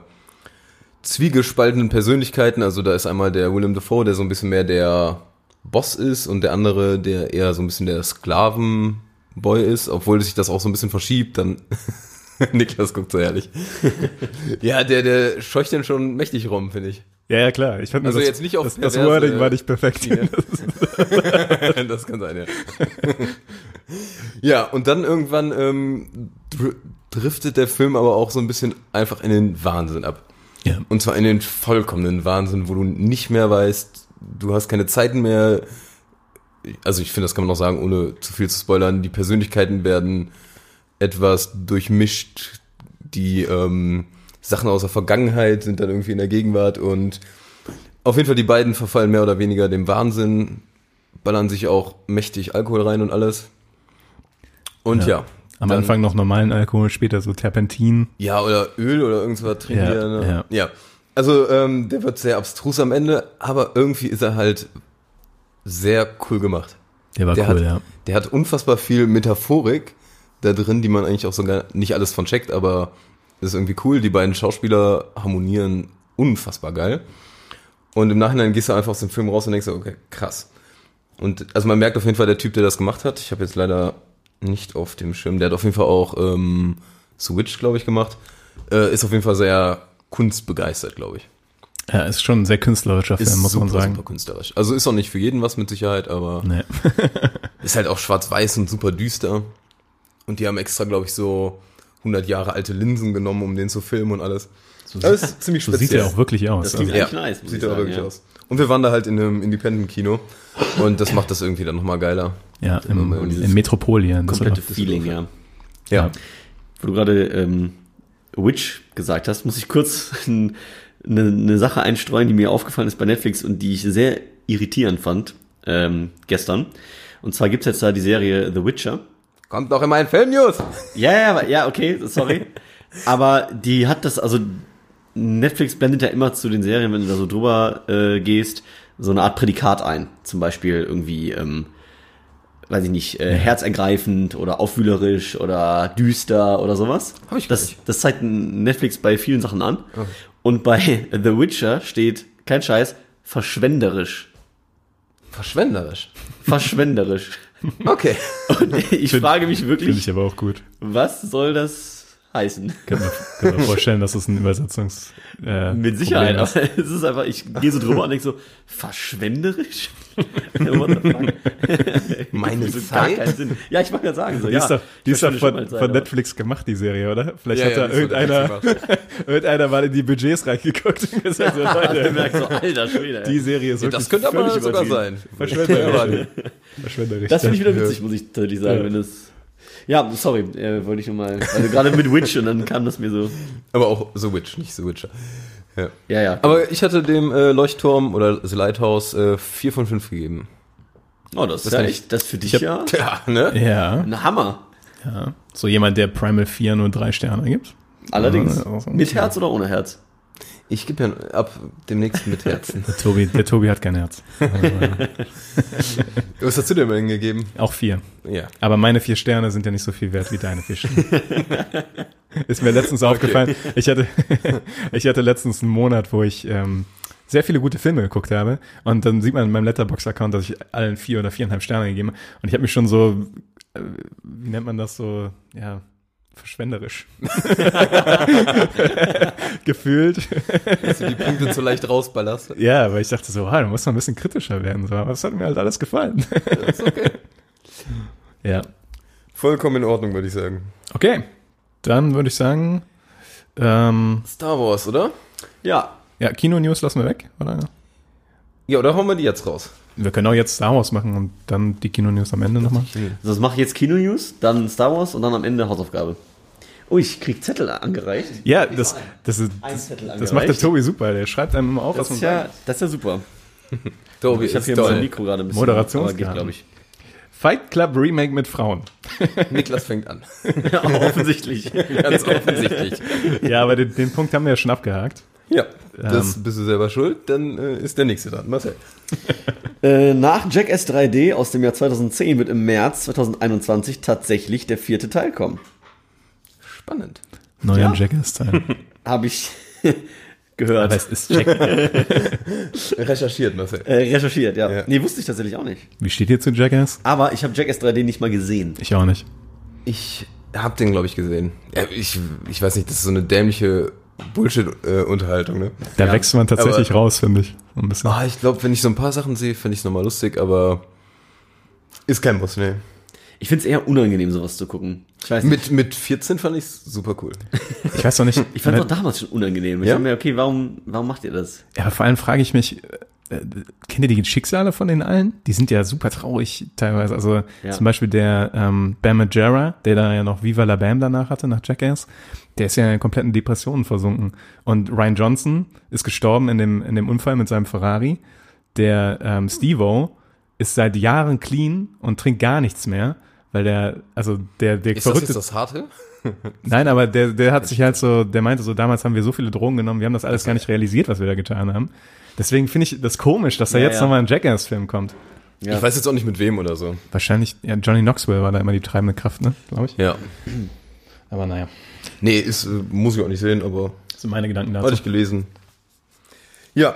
zwiegespaltenen Persönlichkeiten. Also da ist einmal der Willem Dafoe, der so ein bisschen mehr der Boss ist und der andere, der eher so ein bisschen der Sklavenboy ist, obwohl sich das auch so ein bisschen verschiebt, dann Niklas guckt so ehrlich. ja, der, der scheucht den schon mächtig rum, finde ich. Ja, ja, klar. Ich fand Also das, jetzt nicht auf das, das Wording war nicht perfekt. Schiene. das kann sein, ja. ja, und dann irgendwann ähm, dr driftet der Film aber auch so ein bisschen einfach in den Wahnsinn ab. Ja. Und zwar in den vollkommenen Wahnsinn, wo du nicht mehr weißt, du hast keine Zeiten mehr. Also ich finde, das kann man noch sagen, ohne zu viel zu spoilern. Die Persönlichkeiten werden etwas durchmischt. Die ähm, Sachen aus der Vergangenheit sind dann irgendwie in der Gegenwart und auf jeden Fall die beiden verfallen mehr oder weniger dem Wahnsinn, ballern sich auch mächtig Alkohol rein und alles. Und ja. Am dann- Anfang noch normalen Alkohol, später so Terpentin. Ja, oder Öl oder irgendwas trinken Ja, ja, ne? ja. ja. Also, ähm, der wird sehr abstrus am Ende, aber irgendwie ist er halt sehr cool gemacht. Der war Der cool, hat, ja. Der hat unfassbar viel Metaphorik da drin, die man eigentlich auch sogar nicht alles von checkt, aber ist irgendwie cool. Die beiden Schauspieler harmonieren unfassbar geil. Und im Nachhinein gehst du einfach aus dem Film raus und denkst, okay, krass. Und also man merkt auf jeden Fall, der Typ, der das gemacht hat, ich habe jetzt leider nicht auf dem Schirm, der hat auf jeden Fall auch ähm, Switch, glaube ich, gemacht, äh, ist auf jeden Fall sehr kunstbegeistert, glaube ich. Ja, ist schon ein sehr künstlerischer Film, Ist muss man super, sagen. super künstlerisch. Also ist auch nicht für jeden was mit Sicherheit, aber Nee. ist halt auch schwarz-weiß und super düster. Und die haben extra, glaube ich, so 100 Jahre alte Linsen genommen, um den zu filmen und alles. So das ist ziemlich So sieht er auch wirklich aus. Das klingt Also, eigentlich nice, sieht er auch wirklich ja. aus. Und wir waren da halt in einem Independent-Kino und das macht das irgendwie dann nochmal geiler. ja, im, im Metropolien. Das Komplette Feeling, ja. Ja. Wo du gerade ähm, Witch gesagt hast, muss ich kurz eine ne Sache einstreuen, die mir aufgefallen ist bei Netflix und die ich sehr irritierend fand ähm, gestern. Und zwar gibt's jetzt da die Serie The Witcher. Kommt noch in meinen Film-News. Ja, ja, ja, okay, sorry. Aber die hat das, also Netflix blendet ja immer zu den Serien, wenn du da so drüber äh, gehst, so eine Art Prädikat ein. Zum Beispiel irgendwie, ähm, weiß ich nicht, äh, herzergreifend oder aufwühlerisch oder düster oder sowas. Hab ich das, das zeigt Netflix bei vielen Sachen an. Und bei The Witcher steht, kein Scheiß, verschwenderisch. Verschwenderisch. Verschwenderisch. Okay. Und ich frage mich Finde wirklich, ich aber auch gut. was soll das heißen? Kann mir, kann mir vorstellen, dass es ein Übersetzungs. Äh, Mit Sicherheit, aber es ist einfach, ich gehe so drüber und denke so, verschwenderisch? Meine so gar Zeit? keinen Sinn. Ja, ich wollte gerade sagen, so, Die ja. ist doch, die ist doch von, von Netflix gemacht, die Serie, oder? Vielleicht Ja, hat ja, da irgendeiner, irgendeiner mal in die Budgets reingeguckt und gesagt, so, Leute, gemerkt, so, alter Schwede. die Serie ist Ja, wirklich das könnte aber sogar sein. verschwenderisch. verschwenderisch. das finde ich ja. wieder witzig, muss ich tatsächlich sagen, Ja. wenn das. Ja, sorry, äh, wollte ich nur mal. Also gerade mit Witch und dann kam das mir so. Aber auch The Witch, nicht The Witcher. Ja. Ja, ja. Aber ich hatte dem äh, Leuchtturm oder The Lighthouse äh, 4 von 5 gegeben. oh, das, ist kann ja echt, das für dich hab- ja Ja, ne? Ja, ein Hammer. ja. So jemand, der Primal 4 nur drei Sterne gibt. Allerdings. Ja, Mit Herz oder ohne Herz? Ich gebe ja ab demnächst mit Herzen. Der Tobi, der Tobi hat kein Herz. Was hast du denn mal hingegeben? Auch vier. Ja. Aber meine vier Sterne sind ja nicht so viel wert wie deine vier Sterne. Ist mir letztens aufgefallen. Ich hatte, ich hatte letztens einen Monat, wo ich ähm, sehr viele gute Filme geguckt habe. Und dann sieht man in meinem Letterbox-Account, dass ich allen vier oder viereinhalb Sterne gegeben habe. Und ich habe mich schon so, äh, wie nennt man das so, ja, verschwenderisch gefühlt. Dass du die Punkte zu leicht rausballerst. Ja, weil ich dachte so, ah, da muss man ein bisschen kritischer werden. So. Aber es hat mir halt alles gefallen. ist okay. Ja. Vollkommen in Ordnung, würde ich sagen. Okay. Dann würde ich sagen, ähm, Star Wars, oder? Ja. ja, Kino-News lassen wir weg, oder? Ja, oder hauen wir die jetzt raus? Wir können auch jetzt Star Wars machen und dann die Kino-News am Ende nochmal. Also das mache ich jetzt Kino-News, dann Star Wars und dann am Ende Hausaufgabe. Oh, ich krieg Zettel angereicht. Ja, das, das, ist, Ein das, Zettel das macht der. Tobi super. Der schreibt einem immer auf, Das was ist man ja, sagt. das ist ja super. Tobi, Ich habe ist hier mein. Mikro gerade ein bisschen. Geht, glaube ich. Fight Club Remake mit Frauen. Niklas fängt an. Ja, offensichtlich. Ganz offensichtlich. Ja, aber den, den Punkt haben wir ja schon abgehakt. Ja, das bist du selber schuld, dann äh, ist der nächste dran. Marcel. Äh, nach Jackass 3D aus dem Jahr 2010 wird im März 2021 tatsächlich der vierte Teil kommen. Spannend. Neuer Ja. Jackass-Teil. Habe ich gehört. Aber es ist Jack. Recherchiert, Marcel. Äh, recherchiert, ja. Ja. Nee, wusste ich tatsächlich auch nicht. Wie steht ihr zu Jackass? Aber ich habe Jackass 3D nicht mal gesehen. Ich auch nicht. Ich hab den, glaube ich, gesehen. Ja, ich, ich weiß nicht, das ist so eine dämliche Bullshit-Unterhaltung, ne? Da Ja, wächst man tatsächlich aber- raus, finde ich. So ein bisschen. Ah, ich glaube, wenn ich so ein paar Sachen sehe, finde ich es nochmal lustig, aber ist kein Muss, ne? Ich finde es eher unangenehm, sowas zu gucken. Ich weiß nicht. Mit, mit 14 fand ich super cool. Ich weiß noch nicht. Ich fand es auch damals schon unangenehm. Ich Ja? dachte mir, okay, warum, warum macht ihr das? Ja, aber vor allem frage ich mich, äh, kennt ihr die Schicksale von den allen? Die sind ja super traurig teilweise. Also Ja. zum Beispiel der ähm, Bam Majera, der da ja noch Viva la Bam danach hatte, nach Jackass, der ist ja in kompletten Depressionen versunken. Und Ryan Johnson ist gestorben in dem, in dem Unfall mit seinem Ferrari. Der ähm, Steve-O ist seit Jahren clean und trinkt gar nichts mehr, weil der, also der, der Ist verrückte jetzt das Harte? Nein, aber der, der hat sich halt so, der meinte so, damals haben wir so viele Drogen genommen, wir haben das alles gar nicht realisiert, was wir da getan haben. Deswegen finde ich das komisch, dass da Ja, jetzt ja. nochmal ein Jackass-Film kommt. Ja. Ich weiß jetzt auch nicht mit wem oder so. Wahrscheinlich, ja, Johnny Knoxville war da immer die treibende Kraft, ne, glaube ich. Ja. Aber naja, Nee, ist, äh, muss ich auch nicht sehen, aber das sind meine Gedanken hatte dazu. ich gelesen. Ja,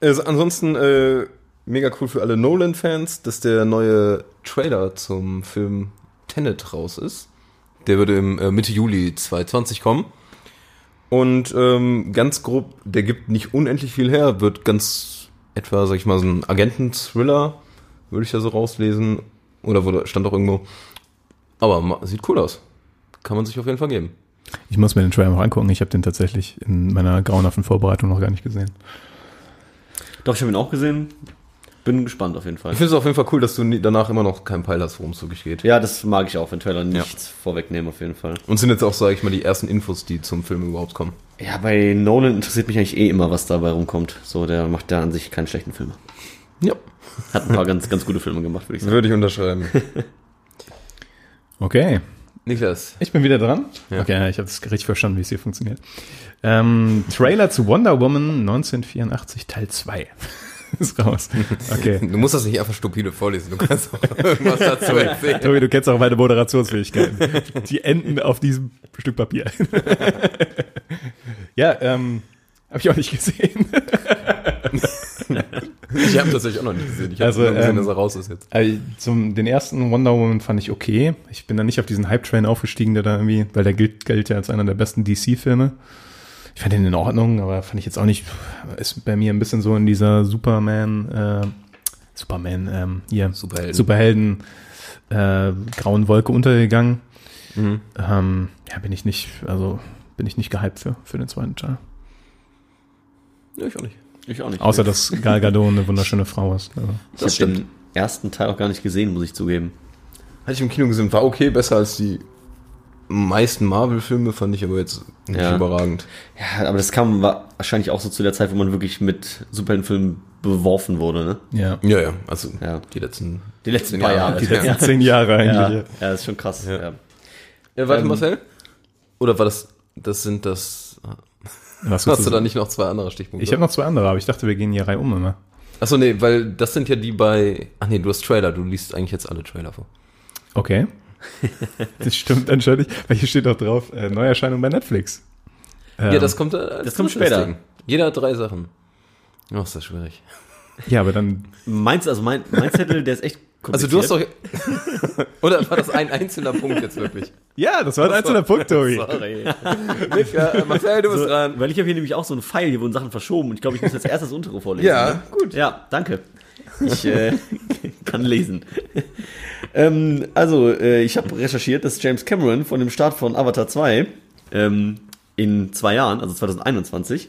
also ansonsten äh, mega cool für alle Nolan-Fans, dass der neue Trailer zum Film Tenet raus ist. Der würde im äh, Mitte Juli 2020 kommen. Und ähm, ganz grob, der gibt nicht unendlich viel her, wird ganz etwa, sag ich mal, so ein Agenten-Thriller, würde ich ja so rauslesen. Oder wurde, stand auch irgendwo. Aber sieht cool aus. Kann man sich auf jeden Fall geben. Ich muss mir den Trailer noch angucken, ich habe den tatsächlich in meiner grauenhaften Vorbereitung noch gar nicht gesehen. Doch, ich habe ihn auch gesehen. Bin gespannt auf jeden Fall. Ich finde es auf jeden Fall cool, dass du danach immer noch keinen Peil hast, worum es wirklich geht. Ja, das mag ich auch, wenn Trailer nichts vorwegnehmen auf jeden Fall. Und sind jetzt auch, sage ich mal, die ersten Infos, die zum Film überhaupt kommen. Ja, bei Nolan interessiert mich eigentlich eh immer, was dabei rumkommt. So, der macht ja an sich keine schlechten Filme. Ja. Hat ein paar ganz, ganz gute Filme gemacht, würde ich sagen. Würde ich unterschreiben. Okay, Niklas. ich bin wieder dran. Ja. Okay, ja, ich habe es richtig verstanden, wie es hier funktioniert. Ähm, Trailer zu Wonder Woman 1984 Teil 2 ist raus. Okay. Du musst das nicht einfach stupide vorlesen, du kannst auch irgendwas dazu erzählen. Tobi, du kennst auch meine Moderationsfähigkeiten. Die enden auf diesem Stück Papier. ja, ähm, habe ich auch nicht gesehen. Ich habe tatsächlich auch noch nicht gesehen. Ich habe Also, nur gesehen, ähm, dass er raus ist jetzt. Also, zum, den ersten Wonder Woman fand ich okay. Ich bin da nicht auf diesen Hype-Train aufgestiegen, der da irgendwie, weil der gilt, gilt ja als einer der besten DC-Filme. Ich fand den in Ordnung, aber fand ich jetzt auch nicht, ist bei mir ein bisschen so in dieser Superman, äh, Superman, ähm, hier, Superhelden. Superhelden, äh, grauen Wolke untergegangen. Mhm. Ähm, ja, bin ich nicht, also bin ich nicht gehypt für, für den zweiten Teil. Ja, ich auch nicht. Ich auch nicht. Außer, dass Gal Gadot eine wunderschöne Frau ist. Also. ich habe den ersten Teil auch gar nicht gesehen, muss ich zugeben. Hatte ich im Kino gesehen, war okay, besser als die meisten Marvel-Filme, fand ich aber jetzt nicht Ja. überragend. Ja, aber das kam wa- wahrscheinlich auch so zu der Zeit, wo man wirklich mit Superheldenfilmen beworfen wurde, ne? Ja. Ja, ja, also Ja. die letzten... Die letzten Zehn paar Jahre. Jahre. Die letzten zehn Jahre ja, eigentlich. ja, das ist schon krass. Ja. Ja. Ja, warte, Ähm, Marcel? Oder war das... Das sind das... Was Hast du da nicht noch zwei andere Stichpunkte? Ich habe noch zwei andere, aber ich dachte, wir gehen hier Reihe um immer. Achso, nee, weil das sind ja die bei. Ach nee, du hast Trailer, du liest eigentlich jetzt alle Trailer vor. Okay. Das stimmt anscheinend, weil hier steht doch drauf, äh, Neuerscheinung bei Netflix. ja, das kommt, äh, als kommt später. Ding. Jeder hat drei Sachen. Oh, ist das schwierig. Ja, aber dann, Meins, also mein, mein Zettel, der ist echt Also du hast doch. Oder war das ein einzelner Punkt jetzt wirklich? ja, das war ein einzelner Punkt, Tobi. Sorry. Nick, äh, Marcel, du bist So, dran. weil ich habe hier nämlich auch so einen Pfeil, hier wurden Sachen verschoben und ich glaube, ich muss jetzt erst das untere vorlesen. Ja, ne? gut. Ja, danke. Ich äh, kann lesen. ähm, also, äh, ich habe recherchiert, dass James Cameron von dem Start von Avatar 2 ähm, in zwei Jahren, also 2021,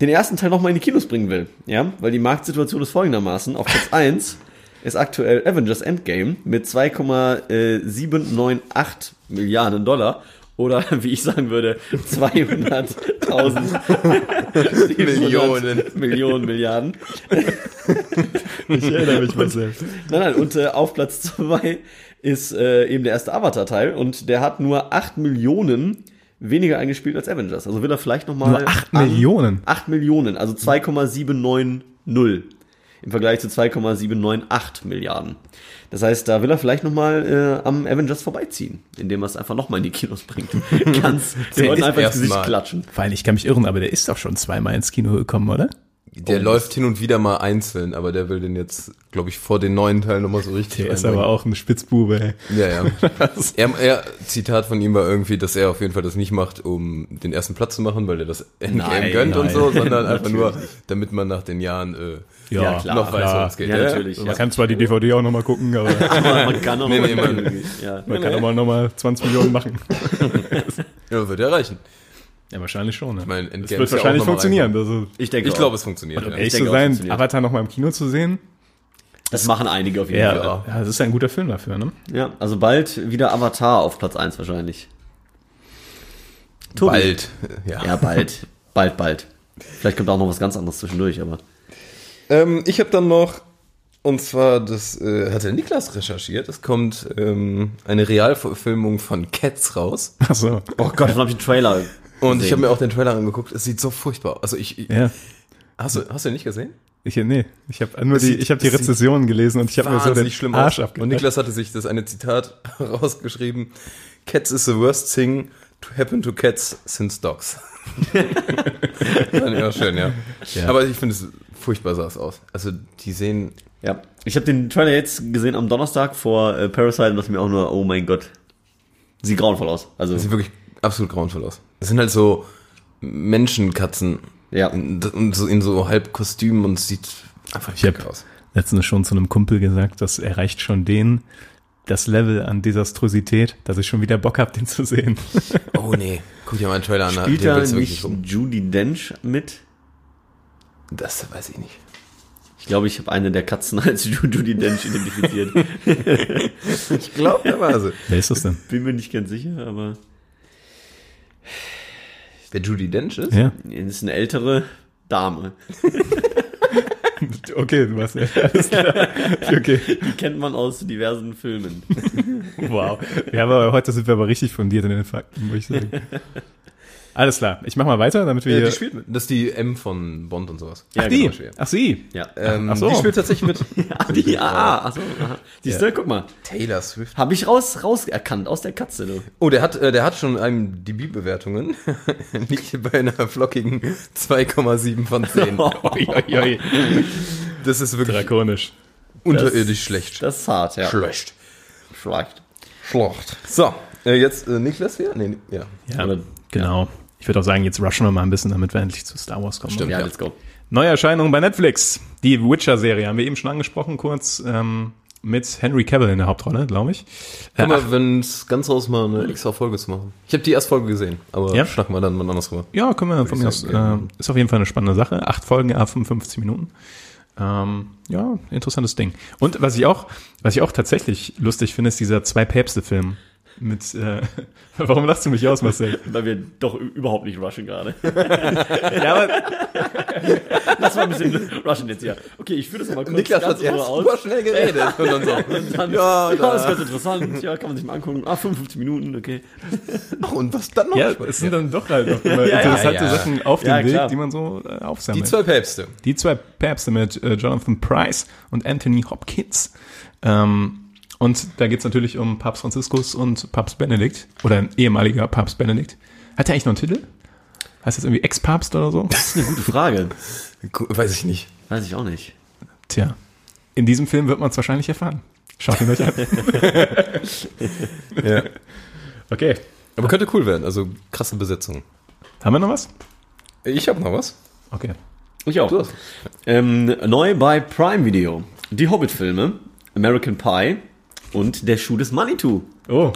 den ersten Teil nochmal in die Kinos bringen will. Ja, weil die Marktsituation ist folgendermaßen. Auf Platz 1 ist aktuell Avengers Endgame mit 2,798 Milliarden Dollar. Oder wie ich sagen würde, 200.000 Millionen. Millionen Milliarden. Ich erinnere mich mal selbst. Nein, nein, und äh, auf Platz 2 ist äh, eben der erste Avatar-Teil und der hat nur 8 Millionen weniger eingespielt als Avengers. Also will er vielleicht nochmal. Nur 8 Millionen? 8 Millionen, also 2,790 im Vergleich zu 2,798 Milliarden. Das heißt, da will er vielleicht nochmal äh, am Avengers vorbeiziehen, indem er es einfach nochmal in die Kinos bringt. Ganz den Leuten ist einfach ins Gesicht erstmal. klatschen. Allem, ich kann mich irren, aber der ist doch schon zweimal ins Kino gekommen, oder? Der Oh, läuft hin und wieder mal einzeln, aber der will den jetzt, glaube ich, vor den neuen Teil nochmal so richtig Der ist reinbringen. aber auch ein Spitzbube, ey. Ja, ja. er, er, Zitat von ihm war irgendwie, dass er auf jeden Fall das nicht macht, um den ersten Platz zu machen, weil er das Endgame Nein, gönnt und nein. so, sondern einfach nur, damit man nach den Jahren äh, Ja, klar. noch es geht. Ja, natürlich. Man Ja. kann zwar die DVD auch nochmal gucken, aber man kann auch Nee, noch nee, mal- man- ja. man kann auch mal nochmal 20 Millionen machen. Ja, wird erreichen. Ja, wahrscheinlich schon, ne? Ich meine, Endgame Das wird ja wahrscheinlich noch funktionieren. Also, Ich denke Ich glaube, es funktioniert. um Ja. ehrlich denke zu auch, sein, funktioniert. Avatar nochmal im Kino zu sehen, Das machen einige auf jeden ja, Fall. ja, das ist ein guter Film dafür, ne? Ja, also bald wieder Avatar auf Platz 1 wahrscheinlich. Tobi. Bald. Ja. Ja, bald. bald, bald. Vielleicht kommt auch noch was ganz anderes zwischendurch, aber. Ähm, ich habe dann noch, und zwar, das äh, hat der Niklas recherchiert, es kommt ähm, eine Realverfilmung von Cats raus. Achso. Oh Gott, davon habe ich einen Trailer. Und ich habe mir auch den Trailer angeguckt, es sieht so furchtbar aus. Also ich, ich Ja. hast, du, hast du den nicht gesehen? Ich, nee, ich habe nur die, ich habe die Rezensionen gelesen und ich habe mir so den schlimm Arsch abgekriegt. Und Niklas hatte sich das eine Zitat rausgeschrieben. Cats is the worst thing to happen to cats since dogs. Fand ich auch schön, ja. Ja. Aber ich finde es furchtbar sah es aus. Also die sehen, Ja, ich habe den Trailer jetzt gesehen am Donnerstag vor äh, Parasite und dachte mir auch nur, oh mein Gott. Sieht grauenvoll aus. Also, das sieht wirklich absolut grauenvoll aus. Das sind halt so Menschenkatzen. Ja. Und so in so halb Kostümen und es sieht einfach Ich hab- aus. letztens schon zu einem Kumpel gesagt, das erreicht schon den, das Level an Desastrosität, dass ich schon wieder Bock hab, den zu sehen. Oh nee, guck dir mal einen Trailer an. spielt da nicht. Judy Dench mit? Das weiß ich nicht. Ich glaube, ich habe eine der Katzen als Ju- Judy Dench identifiziert. Ich glaube, der war sie. Wer ist das denn? Bin mir nicht ganz sicher, aber Wer Judy Dench ist? Ja. es ist eine ältere Dame. Okay, du hast ja. Alles klar. Okay. Die kennt man aus diversen Filmen. Wow. Ja, aber heute sind wir aber richtig fundiert in den Fakten, muss ich sagen. Alles klar. Ich mach mal weiter, damit wir Ja, hier. die spielt mit. Das ist die M von Bond und sowas. Ach, Ja, die. genau. Ach, sie. Ja. Ähm, Ach so. Die spielt tatsächlich mit. Ach, die, ah, ah, achso, aha. Siehst du, guck mal. Taylor Swift. Habe ich raus, raus erkannt aus der Katze, du. Oh, der hat, äh, der hat schon einem DB-Bewertungen. Liegt bei einer flockigen 2,7 von 10. Oi, oi, oi. Das ist wirklich Drakonisch. unterirdisch schlecht. Das ist hart, ja. Schlecht. Schlecht. Schlecht. So, äh, jetzt äh, Niklas hier? Nee, ja. Ja, genau. Ich würde auch sagen, jetzt rushen wir mal ein bisschen, damit wir endlich zu Star Wars kommen. Stimmt. Ja, Ja. let's go. Neuerscheinung bei Netflix. Die Witcher-Serie haben wir eben schon angesprochen, kurz ähm, mit Henry Cavill in der Hauptrolle, glaube ich. Äh, Guck mal, wenn es ganz raus mal eine extra Folge zu machen. Ich habe die erste Folge gesehen, aber Ja? schnacken wir dann mal anders rüber. Ja, können wir von mir aus. Äh, ist auf jeden Fall eine spannende Sache. Acht Folgen, ja, 55 Minuten. Ähm, ja, interessantes Ding. Und was ich auch, was ich auch tatsächlich lustig finde, ist dieser Zwei-Päpste-Film. Mit, äh, warum lachst du mich aus, Marcel? Weil wir doch überhaupt nicht rushen gerade. ja, aber, Lass mal ein bisschen rushen jetzt hier. Okay, ich führe das mal kurz Niklas ganz hat erst aus. super schnell geredet. Und dann so, Und dann, Ja, ja, da. das ist ganz interessant. Ja, kann man sich mal angucken. Ah, 55 Minuten, okay. ach, und was dann noch? ja, es sind dann doch halt noch immer Ja, interessante ja. Sachen auf dem Ja, Weg, die man so äh, aufsammelt. die zwei Päpste. Die zwei Päpste mit äh, Jonathan Price und Anthony Hopkins. Ähm, und da geht's natürlich um Papst Franziskus und Papst Benedikt. Oder ein ehemaliger Papst Benedikt. Hat er eigentlich noch einen Titel? Heißt das irgendwie Ex-Papst oder so? Das ist eine gute Frage. Weiß ich nicht. Weiß ich auch nicht. Tja, in diesem Film wird man es wahrscheinlich erfahren. Schaut ihn euch an. Ja. Okay. Aber könnte cool werden, also krasse Besetzung. Haben wir noch was? Ich habe noch was. Okay. Ich auch. Du hast. Ähm, neu bei Prime Video. Die Hobbit-Filme, American Pie und Der Schuh des Manitou. Oh,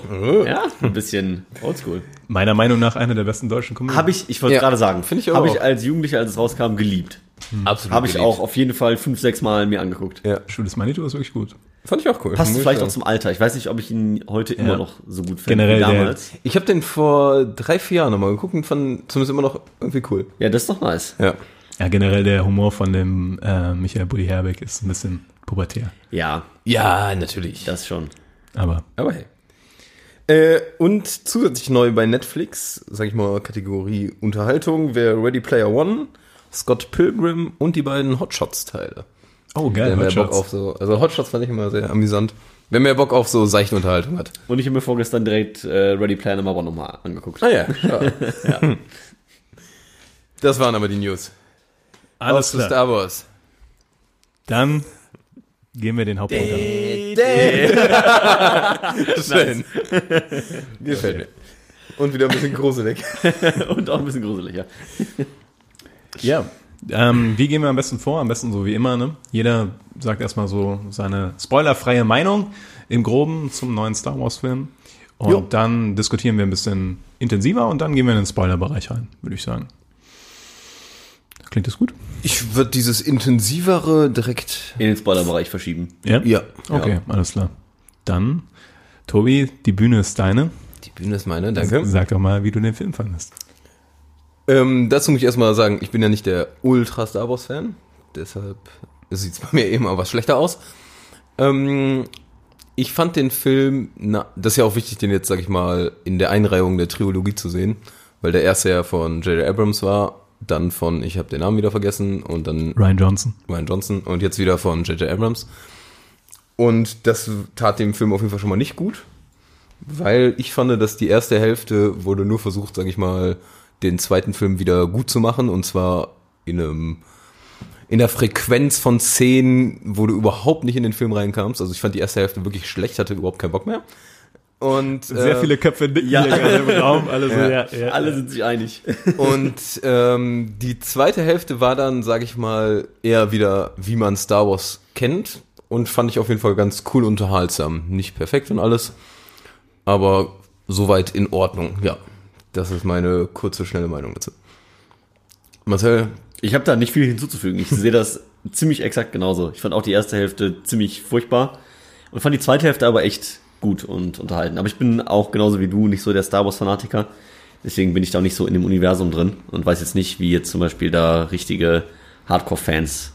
Ja, ein bisschen oldschool. meiner Meinung nach eine der besten deutschen Komödien. Habe ich, ich wollte Ja, gerade sagen, finde ich habe auch. ich als Jugendlicher, als es rauskam, geliebt. Absolut. Habe ich geliebt. auch auf jeden Fall fünf, sechs Mal mir angeguckt. Ja, Schuh des Manitou ist wirklich gut. fand ich auch cool. Passt vielleicht auch zum Alter. Ich weiß nicht, ob ich ihn heute immer noch so gut finde Generell wie der- damals. Ich habe den vor drei, vier Jahren nochmal geguckt und fand zumindest immer noch irgendwie cool. Ja, das ist doch nice. Ja. Ja, generell der Humor von dem äh, Michael Bulli Herbeck ist ein bisschen pubertär. Ja, Ja, natürlich. das schon. Aber Aber hey. Äh, und zusätzlich neu bei Netflix, sag ich mal, Kategorie Unterhaltung, wäre Ready Player One, Scott Pilgrim und die beiden Hotshots-Teile. Oh, Wer geil. mehr Hotshots. Bock auf so, also Hotshots fand ich immer sehr amüsant. Wer mehr Bock auf so seichte Unterhaltung hat. Und ich habe mir vorgestern direkt äh, Ready Player Number One nochmal angeguckt. Ah ja, ja. Das waren aber die News. Alles Aus klar. Star Wars. Dann gehen wir den Hauptpunkt an. Schön. Gefällt mir. Und wieder ein bisschen gruselig. Und auch ein bisschen gruselig, ja. Ja. Ähm, wie gehen wir am besten vor? Am besten so wie immer, ne? Jeder sagt erstmal so seine spoilerfreie Meinung im Groben zum neuen Star Wars Film. Und Jo. dann diskutieren wir ein bisschen intensiver und dann gehen wir in den Spoilerbereich rein, würde ich sagen. Klingt das gut? Ich würde dieses intensivere direkt. In den Spoilerbereich verschieben. Ja? Ja. Okay, alles klar. Dann, Tobi, die Bühne ist deine. Die Bühne ist meine, danke. Sag doch mal, wie du den Film fandest. Ähm, dazu muss ich erstmal sagen, ich bin ja nicht der Ultra Star Wars Fan. Deshalb sieht es bei mir eben auch was schlechter aus. Ähm, ich fand den Film, na, das ist ja auch wichtig, den jetzt, sag ich mal, in der Einreihung der Trilogie zu sehen. Weil der erste ja von J.J. Abrams war, dann von, ich habe den Namen wieder vergessen, und dann Ryan Johnson. Ryan Johnson und jetzt wieder von J.J. Abrams. Und das tat dem Film auf jeden Fall schon mal nicht gut, weil ich fand, dass die erste Hälfte wurde nur versucht, sag ich mal, den zweiten Film wieder gut zu machen und zwar in einem in der Frequenz von Szenen, wo du überhaupt nicht in den Film reinkamst. Also ich fand die erste Hälfte wirklich schlecht, hatte überhaupt keinen Bock mehr. Und Sehr äh, viele Köpfe nicken ja. hier gerade im Raum. Alle so, ja, ja, Alle sind sich einig. Und ähm, die zweite Hälfte war dann, sage ich mal, eher wieder, wie man Star Wars kennt. Und fand ich auf jeden Fall ganz cool unterhaltsam. Nicht perfekt und alles, aber soweit in Ordnung. Ja, das ist meine kurze, schnelle Meinung dazu. Marcel, Ich habe da nicht viel hinzuzufügen. Ich sehe das ziemlich exakt genauso. Ich fand auch die erste Hälfte ziemlich furchtbar und fand die zweite Hälfte aber echt gut und unterhalten. Aber ich bin auch genauso wie du nicht so der Star Wars-Fanatiker. Deswegen bin ich da auch nicht so in dem Universum drin und weiß jetzt nicht, wie jetzt zum Beispiel da richtige Hardcore-Fans,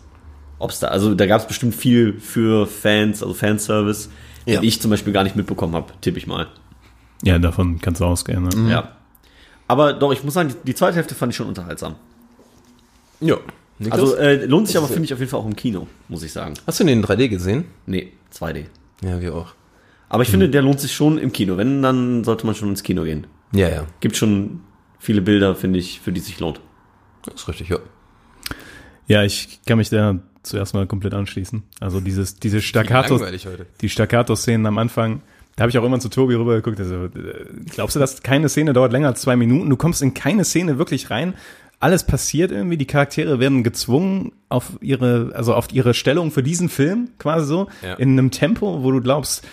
ob's da, also da gab es bestimmt viel für Fans, also Fanservice, Ja. den ich zum Beispiel gar nicht mitbekommen habe, tippe ich mal. Ja, davon kannst du ausgehen. Ne? Ja. Aber doch, ich muss sagen, die, die zweite Hälfte fand ich schon unterhaltsam. ja. Niklas? Also äh, lohnt sich aber, finde ich, auf jeden Fall auch im Kino, muss ich sagen. hast du den in 3D gesehen? Nee, 2D. Ja, wir auch. Aber ich finde, der lohnt sich schon im Kino. Wenn, dann sollte man schon ins Kino gehen. Ja, ja, Gibt schon viele Bilder, finde ich, für die es sich lohnt. das ist richtig, ja. Ja, ich kann mich da zuerst mal komplett anschließen. Also dieses, diese Staccato, die Staccato-Szenen am Anfang, da habe ich auch immer zu Tobi rübergeguckt. Also, äh, glaubst du, dass keine Szene dauert länger als zwei Minuten? Du kommst in keine Szene wirklich rein. Alles passiert irgendwie. Die Charaktere werden gezwungen auf ihre, also auf ihre Stellung für diesen Film, quasi so, Ja. in einem Tempo, wo du glaubst,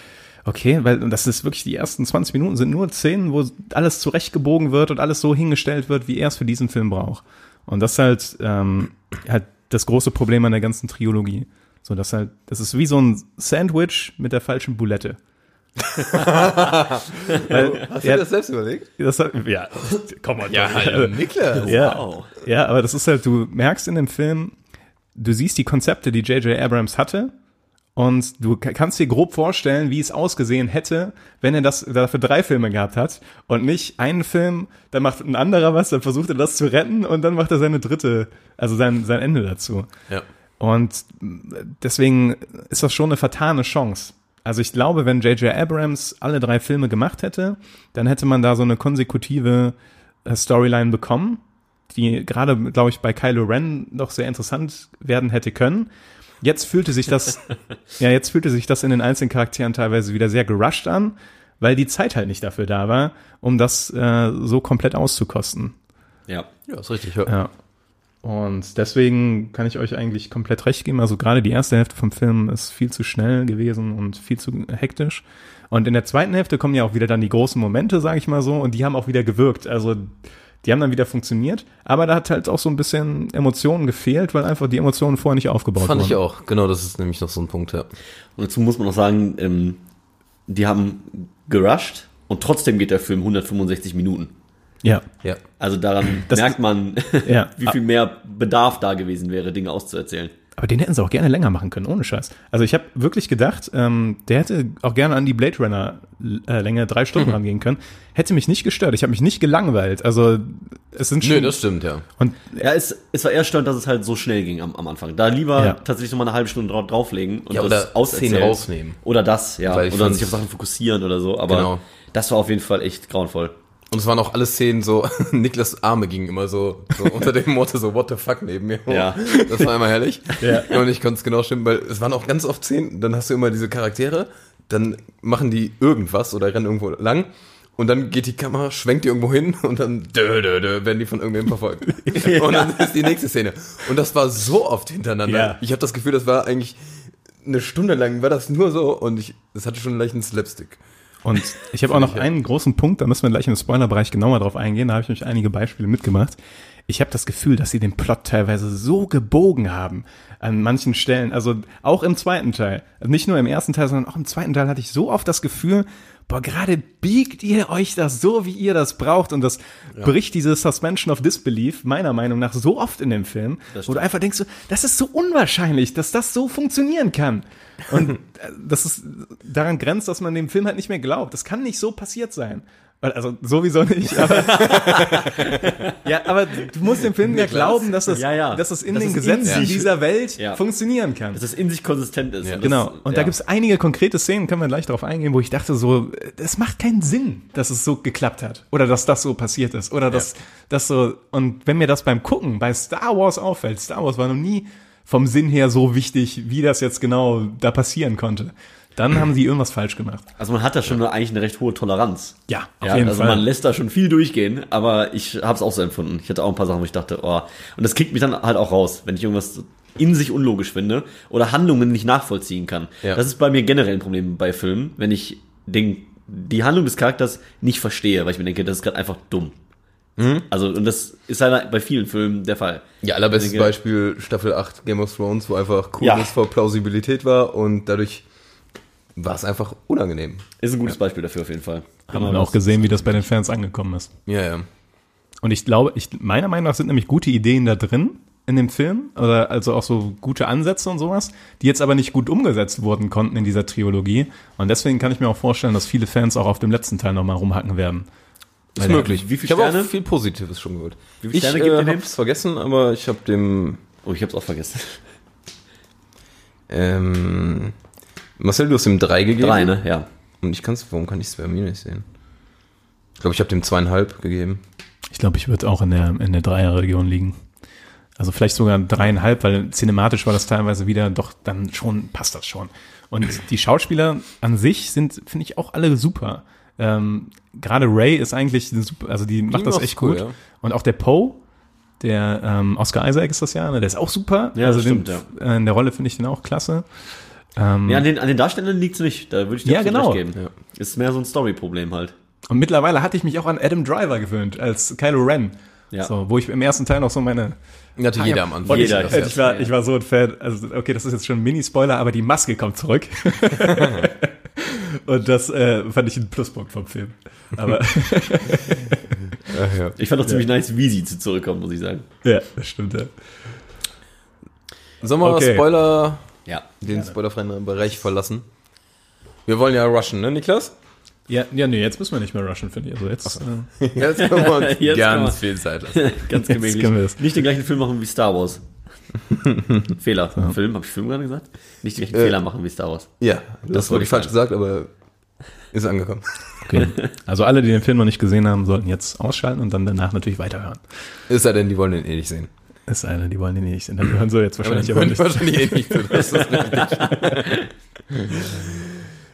okay, weil das ist wirklich die ersten 20 Minuten sind nur Szenen, wo alles zurechtgebogen wird und alles so hingestellt wird, wie er es für diesen Film braucht. Und das ist halt, ähm, halt das große Problem an der ganzen Trilogie. So, das halt, das ist wie so ein Sandwich mit der falschen Boulette. Hast Ja. du das selbst überlegt? Das, ja, komm mal. Ja, Tom. Niklas. Ja, Wow. ja, aber das ist halt, du merkst in dem Film, du siehst die Konzepte, die J.J. Abrams hatte und du ka- kannst dir grob vorstellen, wie es ausgesehen hätte, wenn er das dafür drei Filme gehabt hat und nicht einen Film, dann macht ein anderer was, dann versucht er das zu retten und dann macht er seine dritte, also sein, sein Ende dazu. Ja. Und deswegen ist das schon eine vertane Chance. Also ich glaube, wenn J.J. Abrams alle drei Filme gemacht hätte, dann hätte man da so eine konsekutive äh, Storyline bekommen, die gerade, glaube ich, bei Kylo Ren doch sehr interessant werden hätte können. Jetzt fühlte sich das, ja, jetzt fühlte sich das in den einzelnen Charakteren teilweise wieder sehr gerusht an, weil die Zeit halt nicht dafür da war, um das äh, so komplett auszukosten. Ja. Ja, ist richtig. Ja. Ja. Und deswegen kann ich euch eigentlich komplett recht geben. Also gerade die erste Hälfte vom Film ist viel zu schnell gewesen und viel zu hektisch. Und in der zweiten Hälfte kommen ja auch wieder dann die großen Momente, sage ich mal so, und die haben auch wieder gewirkt. Also die haben dann wieder funktioniert, aber da hat halt auch so ein bisschen Emotionen gefehlt, weil einfach die Emotionen vorher nicht aufgebaut Fand wurden. ich auch. Genau, das ist nämlich noch so ein Punkt, ja. Und dazu muss man noch sagen, ähm, die haben gerusht und trotzdem geht der Film 165 Minuten. Ja, Ja. Also daran Das- merkt man, Ja. wie viel mehr Bedarf da gewesen wäre, Dinge auszuerzählen. Aber den hätten sie auch gerne länger machen können, ohne Scheiß. Also ich habe wirklich gedacht, ähm, der hätte auch gerne an die Blade Runner äh, Länge drei Stunden rangehen können. Hätte mich nicht gestört. Ich habe mich nicht gelangweilt. Also es sind schon Nö, das stimmt, ja. und Ja, es, es war eher störend, dass es halt so schnell ging am, am Anfang. Da lieber Ja. tatsächlich noch mal eine halbe Stunde drauf, drauflegen und Ja, das oder auserzählen. Szenen rausnehmen. Oder das, ja. Oder sich auf Sachen fokussieren oder so. Aber Genau. das war auf jeden Fall echt grauenvoll. Und es waren auch alle Szenen so, Niklas Arme gingen immer so, so unter dem Motto so, what the fuck neben mir. hoch. Ja. Das war immer herrlich. Ja. Und ich konnte es genau stimmen, weil es waren auch ganz oft Szenen, dann hast du immer diese Charaktere, dann machen die irgendwas oder rennen irgendwo lang und dann geht die Kamera, schwenkt die irgendwo hin und dann dö, dö, dö, werden die von irgendwem verfolgt. Und dann ist die nächste Szene. Und das war so oft hintereinander. Ja. Ich habe das Gefühl, das war eigentlich eine Stunde lang war das nur so und ich, das hatte schon einen leichten Slapstick. Und ich habe auch noch einen großen Punkt, da müssen wir gleich im Spoilerbereich genauer drauf eingehen, da habe ich nämlich einige Beispiele mitgemacht. Ich habe das Gefühl, dass sie den Plot teilweise so gebogen haben an manchen Stellen, also auch im zweiten Teil. Also nicht nur im ersten Teil, sondern auch im zweiten Teil hatte ich so oft das Gefühl, boah, gerade biegt ihr euch das so, wie ihr das braucht und das bricht diese Suspension of Disbelief meiner Meinung nach so oft in dem Film, wo du einfach denkst, das ist so unwahrscheinlich, dass das so funktionieren kann. Und äh, das ist daran grenzt, dass man dem Film halt nicht mehr glaubt. Das kann nicht so passiert sein. Also sowieso nicht. Aber ja, aber du musst dem Film ja glauben, dass das, Ja, ja. dass das in Dass den es in Gesetzen sich- dieser Welt Ja. funktionieren kann. Dass es in sich konsistent ist. Und das- Genau. Und da ja. gibt's einige konkrete Szenen, können wir gleich darauf eingehen, wo ich dachte so, es macht keinen Sinn, dass es so geklappt hat. Oder dass das so passiert ist. Oder dass das so, und wenn mir das beim Gucken bei Star Wars auffällt, Star Wars war noch nie vom Sinn her so wichtig, wie das jetzt genau da passieren konnte. Dann haben sie irgendwas falsch gemacht. Also man hat da schon eigentlich eine recht hohe Toleranz. Ja, auf ja, jeden also Fall. man lässt da schon viel durchgehen, aber ich habe es auch so empfunden. Ich hatte auch ein paar Sachen, wo ich dachte, oh, und das kickt mich dann halt auch raus, wenn ich irgendwas in sich unlogisch finde oder Handlungen nicht nachvollziehen kann. Ja. Das ist bei mir generell ein Problem bei Filmen, wenn ich den, die Handlung des Charakters nicht verstehe, weil ich mir denke, das ist gerade einfach dumm. Mhm. Also, und das ist halt bei vielen Filmen der Fall. Ja, allerbestes Denke- Beispiel Staffel 8 Game of Thrones, wo einfach Coolness Ja. vor Plausibilität war und dadurch war es einfach unangenehm. Ist ein gutes Beispiel dafür auf jeden Fall. Haben wir auch gesehen, wie das bei den Fans angekommen ist. Ja, ja. Und ich glaube, ich, meiner Meinung nach sind nämlich gute Ideen da drin in dem Film, oder also auch so gute Ansätze und sowas, die jetzt aber nicht gut umgesetzt wurden konnten in dieser Trilogie. Und deswegen kann ich mir auch vorstellen, dass viele Fans auch auf dem letzten Teil nochmal rumhacken werden. Ist Weil möglich. wie viele ich habe Sterne? auch viel Positives schon gehört. Wie viele ich Sterne gibt ihr äh, dem? hab's vergessen, aber ich habe dem Oh, ich hab's auch vergessen. ähm, Marcel, du hast ihm drei gegeben. Drei, ne? Ja. Und ich kann's, warum kann ich es bei mir nicht sehen? Ich glaube, ich habe dem zweieinhalb gegeben. Ich glaube, ich würde auch in der, in der Dreierregion liegen. Also vielleicht sogar dreieinhalb, weil cinematisch war das teilweise wieder, doch dann schon, passt das schon. Und die Schauspieler an sich sind, finde ich, auch alle super. Ähm, Gerade Ray ist eigentlich super, also die macht das macht's echt cool, gut. ja. Und auch der Poe, der ähm, Oscar Isaac ist das ja, ne? der ist auch super. Ja, also das stimmt, den, äh, in der Rolle finde ich den auch klasse. Ähm, Ja, an den, an den Darstellern liegt's nicht. Da würde ich dir Ja, genau. recht geben. Ist mehr so ein Story-Problem halt. Und mittlerweile hatte ich mich auch an Adam Driver gewöhnt, als Kylo Ren. Ja. So, wo ich im ersten Teil noch so meine Hatte jeder am Anfang. Jeder. ich, ich, war, ich war so ein Fan, also okay, das ist jetzt schon ein Mini-Spoiler, aber die Maske kommt zurück. Und das äh, fand ich ein Pluspunkt vom Film. Aber Ach, ja. Ich fand auch ziemlich nice, wie sie zu zurückkommen, muss ich sagen. ja, das stimmt. Ja. Sollen wir Okay. Spoiler, Ja. den spoilerfreien Bereich verlassen? Wir wollen ja rushen, ne, Niklas? Ja, ja, nee, jetzt müssen wir nicht mehr rushen, finde ich. Also jetzt, äh, Jetzt können wir uns Jetzt ganz viel Zeit lassen. Ganz gemächlich. Nicht den gleichen Film machen wie Star Wars. Fehler. Film, habe ich Film gerade gesagt? Nicht den gleichen Äh, Fehler machen wie Star Wars. Ja, das, wurde ich falsch gesagt, aber ist angekommen. okay. Also alle, die den Film noch nicht gesehen haben, sollten jetzt ausschalten und dann danach natürlich weiterhören. Es sei denn, die wollen den eh nicht sehen. Es sei denn, die wollen den nicht sehen. Dann hören sie jetzt wahrscheinlich Aber aber, nicht. wahrscheinlich eh nicht zu. Das ist.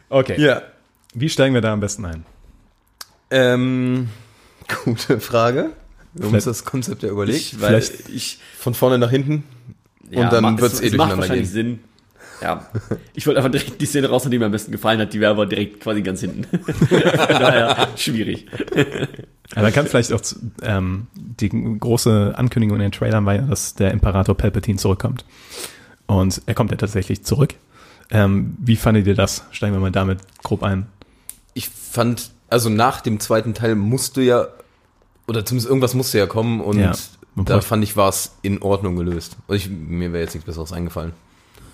Okay. ja. Wie steigen wir da am besten ein? Ähm, gute Frage. Wir haben uns das Konzept ja überlegt. Ich, weil vielleicht- ich, Von vorne nach hinten. ja, Und dann wird's es, eh durcheinander wahrscheinlich Sinn. Ja. Ich wollte einfach direkt die Szene raus, die mir am besten gefallen hat. Die wäre aber direkt quasi ganz hinten. Von daher schwierig. Aber man kann vielleicht auch, ähm, die große Ankündigung in den Trailern war ja, dass der Imperator Palpatine zurückkommt. Und er kommt ja tatsächlich zurück. Ähm, wie fandet ihr das? Steigen wir mal damit grob ein. Ich fand, also nach dem zweiten Teil musste ja, oder zumindest irgendwas musste ja kommen und Ja. Da fand ich, war es in Ordnung gelöst. Und ich, mir wäre jetzt nichts Besseres eingefallen.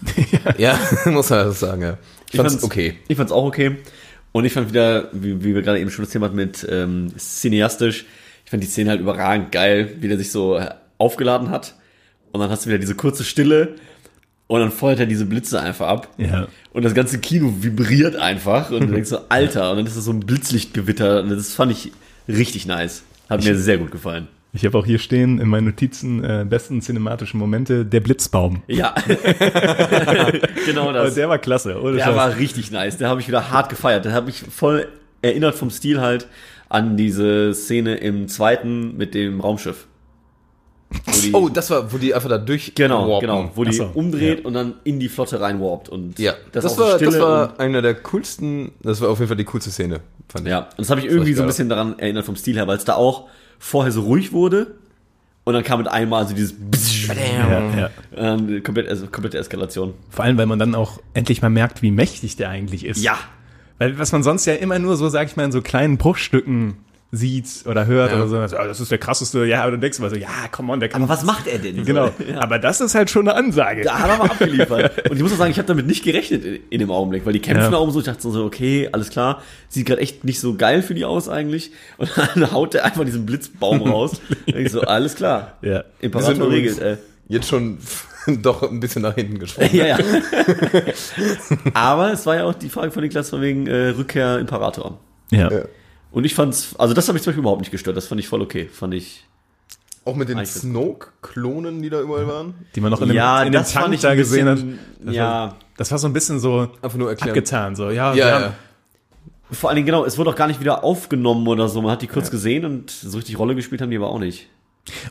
ja, muss man das sagen, ja. Ich fand's fand's- okay. Ich fand's auch okay. Und ich fand wieder, wie, wie wir gerade eben schon das Thema hatten mit ähm, cineastisch, ich fand die Szene halt überragend geil, wie der sich so äh, aufgeladen hat. Und dann hast du wieder diese kurze Stille und dann feuert er diese Blitze einfach ab. Ja. Und das ganze Kino vibriert einfach und du denkst so, Alter, und dann ist das so ein Blitzlichtgewitter und das fand ich richtig nice. Hat mir sehr gut gefallen. Ich habe auch hier stehen in meinen Notizen äh, besten cinematischen Momente der Blitzbaum. Ja. genau Aber das. der war klasse, oder? Der war richtig nice. Der habe ich wieder hart gefeiert. Der habe ich voll erinnert vom Stil halt an diese Szene im zweiten mit dem Raumschiff. Die, Oh, das war, wo die einfach da durch genau, warpen. genau, wo die so, umdreht ja. und dann in die Flotte reinwarpt und Ja, das, auch so war, das war einer der coolsten, das war auf jeden Fall die coolste Szene, fand ich. ja, und das habe ich irgendwie echt so ein bisschen daran erinnert vom Stil her, weil es da auch vorher so ruhig wurde und dann kam mit einmal so dieses ja, ja. ähm, komplett, also komplette Eskalation. Vor allem, weil man dann auch endlich mal merkt, wie mächtig der eigentlich ist. Ja, Weil was man sonst ja immer nur so, sag ich mal, in so kleinen Bruchstücken sieht oder hört Ja. oder so. Also, ah, das ist der krasseste. Ja, aber dann denkst du mal so, ja, come on, der kann. aber was macht er denn? Genau. Ja. Aber das ist halt schon eine Ansage. Da hat er mal abgeliefert. Und ich muss auch sagen, ich habe damit nicht gerechnet in, in dem Augenblick, weil die kämpfen Ja. oben so. Ich dachte so, okay, alles klar. Sieht gerade echt nicht so geil für die aus eigentlich. Und dann haut der einfach diesen Blitzbaum raus. Und ich so, alles klar. Ja. Imperator regelt, äh. Jetzt schon doch ein bisschen nach hinten gesprungen. Ja, ja. Aber es war ja auch die Frage von Niklas von wegen äh, Rückkehr Imperator. Ja. Ja. Und ich fand's, also das habe ich zum Beispiel überhaupt nicht gestört. Das fand ich voll okay. Fand ich. Auch mit den Snoke-Klonen, die da überall waren. Die man noch in dem, ja, in dem Tank ich da gesehen hat. bisschen, Das Ja. War, das war so ein bisschen so Einfach nur erklären. abgetan. So, ja, Ja, ja. Vor allen Dingen, genau, es wurde auch gar nicht wieder aufgenommen oder so. Man hat die kurz gesehen und so richtig Rolle gespielt haben die aber auch nicht.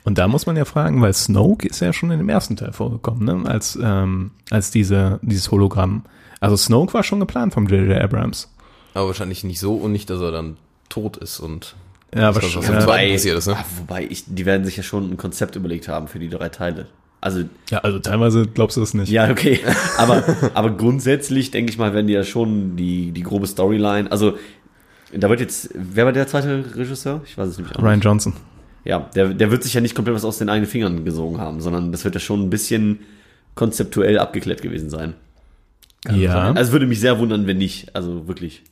Und da muss man ja fragen, weil Snoke ist ja schon in dem ersten Teil vorgekommen, ne? Als, ähm, als diese, dieses Hologramm. Also Snoke war schon geplant vom J.J. Abrams. Aber wahrscheinlich nicht so und nicht, dass er dann tot ist und Ja, war schon, ja, so weit. passiert ist, ne? ah, wobei ich, die werden sich ja schon ein Konzept überlegt haben für die drei Teile. Also, ja, also teilweise glaubst du das nicht. ja, okay. Aber, aber grundsätzlich, denke ich mal, werden die ja schon die, die grobe Storyline, also, da wird jetzt, wer war der zweite Regisseur? Ich weiß es nämlich auch Ryan nicht. Johnson. Ja, der, der wird sich ja nicht komplett was aus den eigenen Fingern gesogen haben, sondern das wird ja schon ein bisschen konzeptuell abgeklärt gewesen sein. Ja. Also würde mich sehr wundern, wenn nicht. Also wirklich.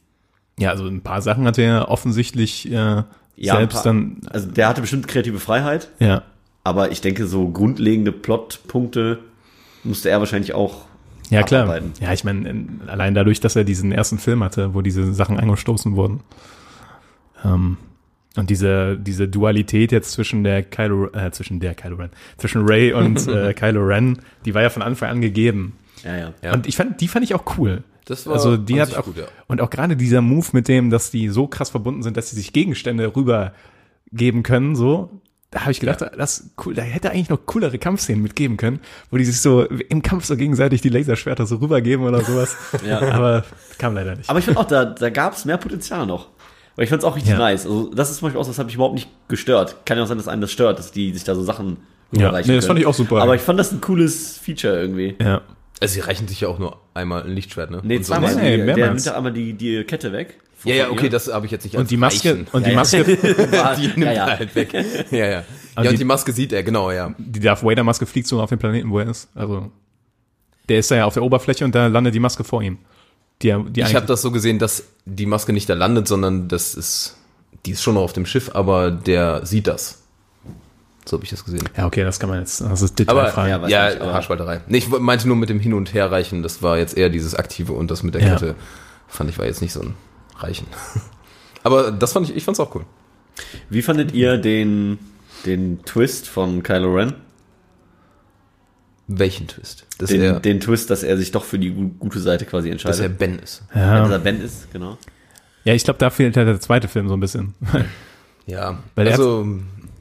Ja, also ein paar Sachen hat er offensichtlich äh, Ja, selbst paar- dann, Also der hatte bestimmt kreative Freiheit, ja. aber ich denke, so grundlegende Plotpunkte musste er wahrscheinlich auch. Ja, klar. abarbeiten. Ja, ich meine, in- allein dadurch, dass er diesen ersten Film hatte, wo diese Sachen angestoßen wurden. Ähm, und diese, diese Dualität jetzt zwischen der Kylo, äh, zwischen der Kylo Ren, zwischen Ray und äh, Kylo Ren, die war ja von Anfang an gegeben. Ja, ja. Ja. Und ich fand, die fand ich auch cool. Das war also die hat auch, gut, ja. und auch gerade dieser Move mit dem, dass die so krass verbunden sind, dass sie sich Gegenstände rübergeben können, so, da habe ich gedacht, das ist cool, da hätte eigentlich noch coolere Kampfszenen mitgeben können, wo die sich so im Kampf so gegenseitig die Laserschwerter so rübergeben oder sowas. Ja. Aber kam leider nicht. Aber ich finde auch, da, da gab es mehr Potenzial noch. Weil ich fand es auch richtig Ja. nice. Also das ist zum Beispiel auch, was das hat mich überhaupt nicht gestört. Kann ja auch sein, dass einen das stört, dass die sich da so Sachen Ja, nee, das fand ich auch super. Aber ich fand das ein cooles Feature irgendwie. ja. Also sie reichen sich ja auch nur einmal ein Lichtschwert, ne? Nee, Und so zweimal. Nee, Die, der nimmt da einmal die, die Kette weg. Ja, ja, okay, ihr. das habe ich jetzt nicht als Und die Maske, Reichen. und die Maske, die nimmt ja, er ja. halt weg. Ja, ja. Aber ja, die- und die Maske sieht er, genau, ja. die Darth Vader Maske fliegt so auf den Planeten, wo er ist. Also, der ist da ja auf der Oberfläche und da landet die Maske vor ihm. Die, die Ich habe das so gesehen, dass die Maske nicht da landet, sondern das ist, die ist schon noch auf dem Schiff, aber der sieht das. So habe ich das gesehen. ja, okay, das kann man jetzt, das ist Aber Detailfrage. ja, weiß ja, nicht, aber- Haarspalterei. Nee, ich meinte nur mit dem Hin- und Herreichen, das war jetzt eher dieses Aktive und das mit der Ja. Kette fand ich war jetzt nicht so ein Reichen. Aber das fand ich, ich fand's auch cool. Wie fandet ihr den, den Twist von Kylo Ren? Welchen Twist? Dass, Den, er, den Twist, dass er sich doch für die gu- gute Seite quasi dass er entscheidet. Ben ist. Ja, dass ja. er Ben ist, genau. ja, ich glaube, da fehlt halt der zweite Film so ein bisschen. Ja, Weil er also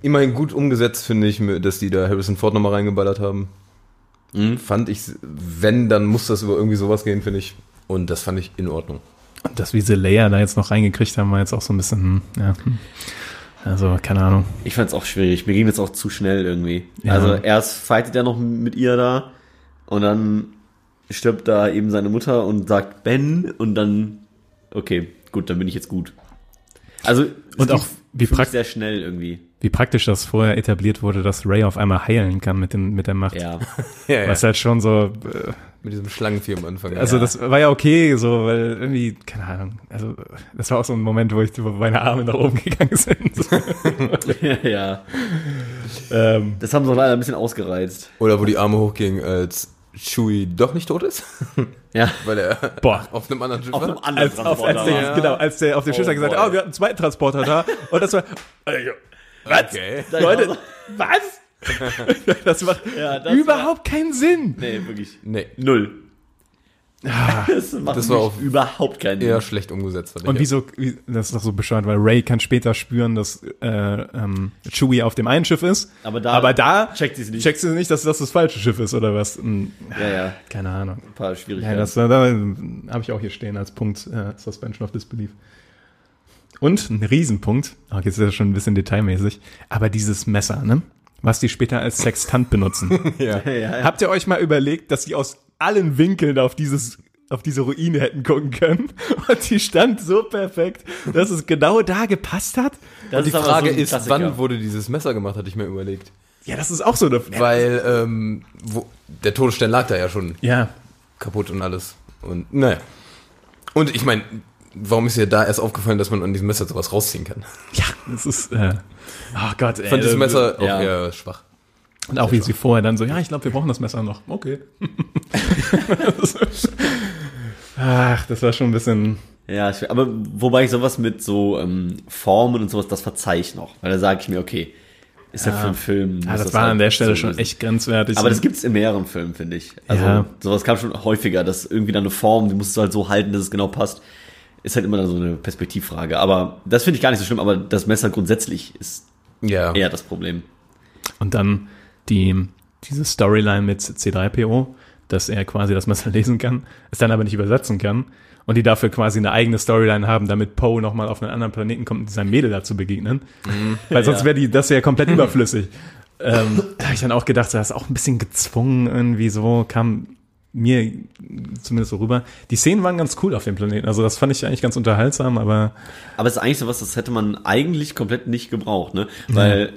immerhin gut umgesetzt, finde ich, dass die da Harrison Ford nochmal reingeballert haben. Mhm. Fand ich, wenn, dann muss das über irgendwie sowas gehen, finde ich. Und das fand ich in Ordnung. Und dass wir diese Layer da jetzt noch reingekriegt haben, war jetzt auch so ein bisschen, hm, ja. hm. Also, keine Ahnung. Ich fand es auch schwierig. Mir ging das auch zu schnell irgendwie. Ja. Also erst fightet er noch mit ihr da und dann stirbt da eben seine Mutter und sagt Ben und dann, okay, gut, dann bin ich jetzt gut. Also es Und auch, wie für mich prakt- sehr schnell irgendwie. Wie praktisch das vorher etabliert wurde, dass Ray auf einmal heilen kann mit, dem, mit der Macht. Ja. Ja, Was halt schon so, äh, Mit diesem Schlangenvieh am Anfang. also Ja. das war ja okay, so, weil irgendwie, keine Ahnung, also das war auch so ein Moment, wo ich wo meine Arme nach oben gegangen sind. ja. ähm, Das haben sie leider ein bisschen ausgereizt. Oder wo die Arme hochgingen, als Chewie doch nicht tot ist, Ja. weil er boah. auf einem anderen Schiff Auf einem war. anderen Als, auf, als, Transporter der, war. genau, als der auf dem Oh Schiff hat gesagt, boy. oh, wir hatten einen zweiten Transporter da. Und das war, äh, was? Okay. Leute, was? Das macht Ja, das überhaupt keinen Sinn. Nee, wirklich. Nee, Null. das macht Das war auch überhaupt keinen eher Sinn. schlecht umgesetzt. fand ich. Und wieso, wie, das ist doch so bescheuert, weil Ray kann später spüren, dass äh, ähm, Chewie auf dem einen Schiff ist. Aber da aber da checkt sie es nicht. checkt sie nicht, dass das das falsche Schiff ist oder was. Hm, Ja, ja. Keine Ahnung. Ein paar Ja, Schwierigkeiten. das, da, da habe ich auch hier stehen als Punkt äh, Suspension of Disbelief. Und ein Riesenpunkt, okay, jetzt ist das schon ein bisschen detailmäßig, aber dieses Messer, ne? Was die später als Sextant benutzen. ja. ja, ja. Habt ihr euch mal überlegt, dass die aus allen Winkeln auf dieses auf diese Ruine hätten gucken können und die stand so perfekt, dass es genau da gepasst hat? Das Und die Frage so ist, Klassiker. wann wurde dieses Messer gemacht, hatte ich mir überlegt. Ja, das ist auch so eine Weil ähm, wo, der Todesstern lag da ja schon Ja, kaputt und alles. Und naja. Und ich meine, warum ist dir da erst aufgefallen, dass man an diesem Messer sowas rausziehen kann? ja, das ist äh, oh Gott, ey, Ich fand dieses Messer ja. auch eher schwach. Und auch wie sie vorher dann so, ja, ich glaube, wir brauchen das Messer noch. Okay. Ach, das war schon ein bisschen. Ja, ich- aber wobei ich sowas mit so ähm, Formen und sowas, das verzeih ich noch. Weil da sage ich mir, okay, ist ja, für einen Film. Ja, muss das war halt an der Stelle so schon echt grenzwertig. Aber das gibt's in mehreren Filmen, finde ich. Also Ja. sowas kam schon häufiger, dass irgendwie dann eine Form, die musst du halt so halten, dass es genau passt. Ist halt immer dann so eine Perspektivfrage. Aber das finde ich gar nicht so schlimm, aber das Messer grundsätzlich ist Ja. eher das Problem. Und dann die, diese Storyline mit C3PO, dass er quasi das Messer lesen kann, es dann aber nicht übersetzen kann. Und die dafür quasi eine eigene Storyline haben, damit Poe nochmal auf einen anderen Planeten kommt und seinem Mädel dazu begegnen. Weil sonst Ja. wäre die, das wäre komplett überflüssig. Ähm, da habe ich dann auch gedacht, das ist auch ein bisschen gezwungen irgendwie so, kam mir zumindest so rüber. Die Szenen waren ganz cool auf dem Planeten. Also das fand ich eigentlich ganz unterhaltsam, aber Aber es ist eigentlich sowas, das hätte man eigentlich komplett nicht gebraucht, ne? Weil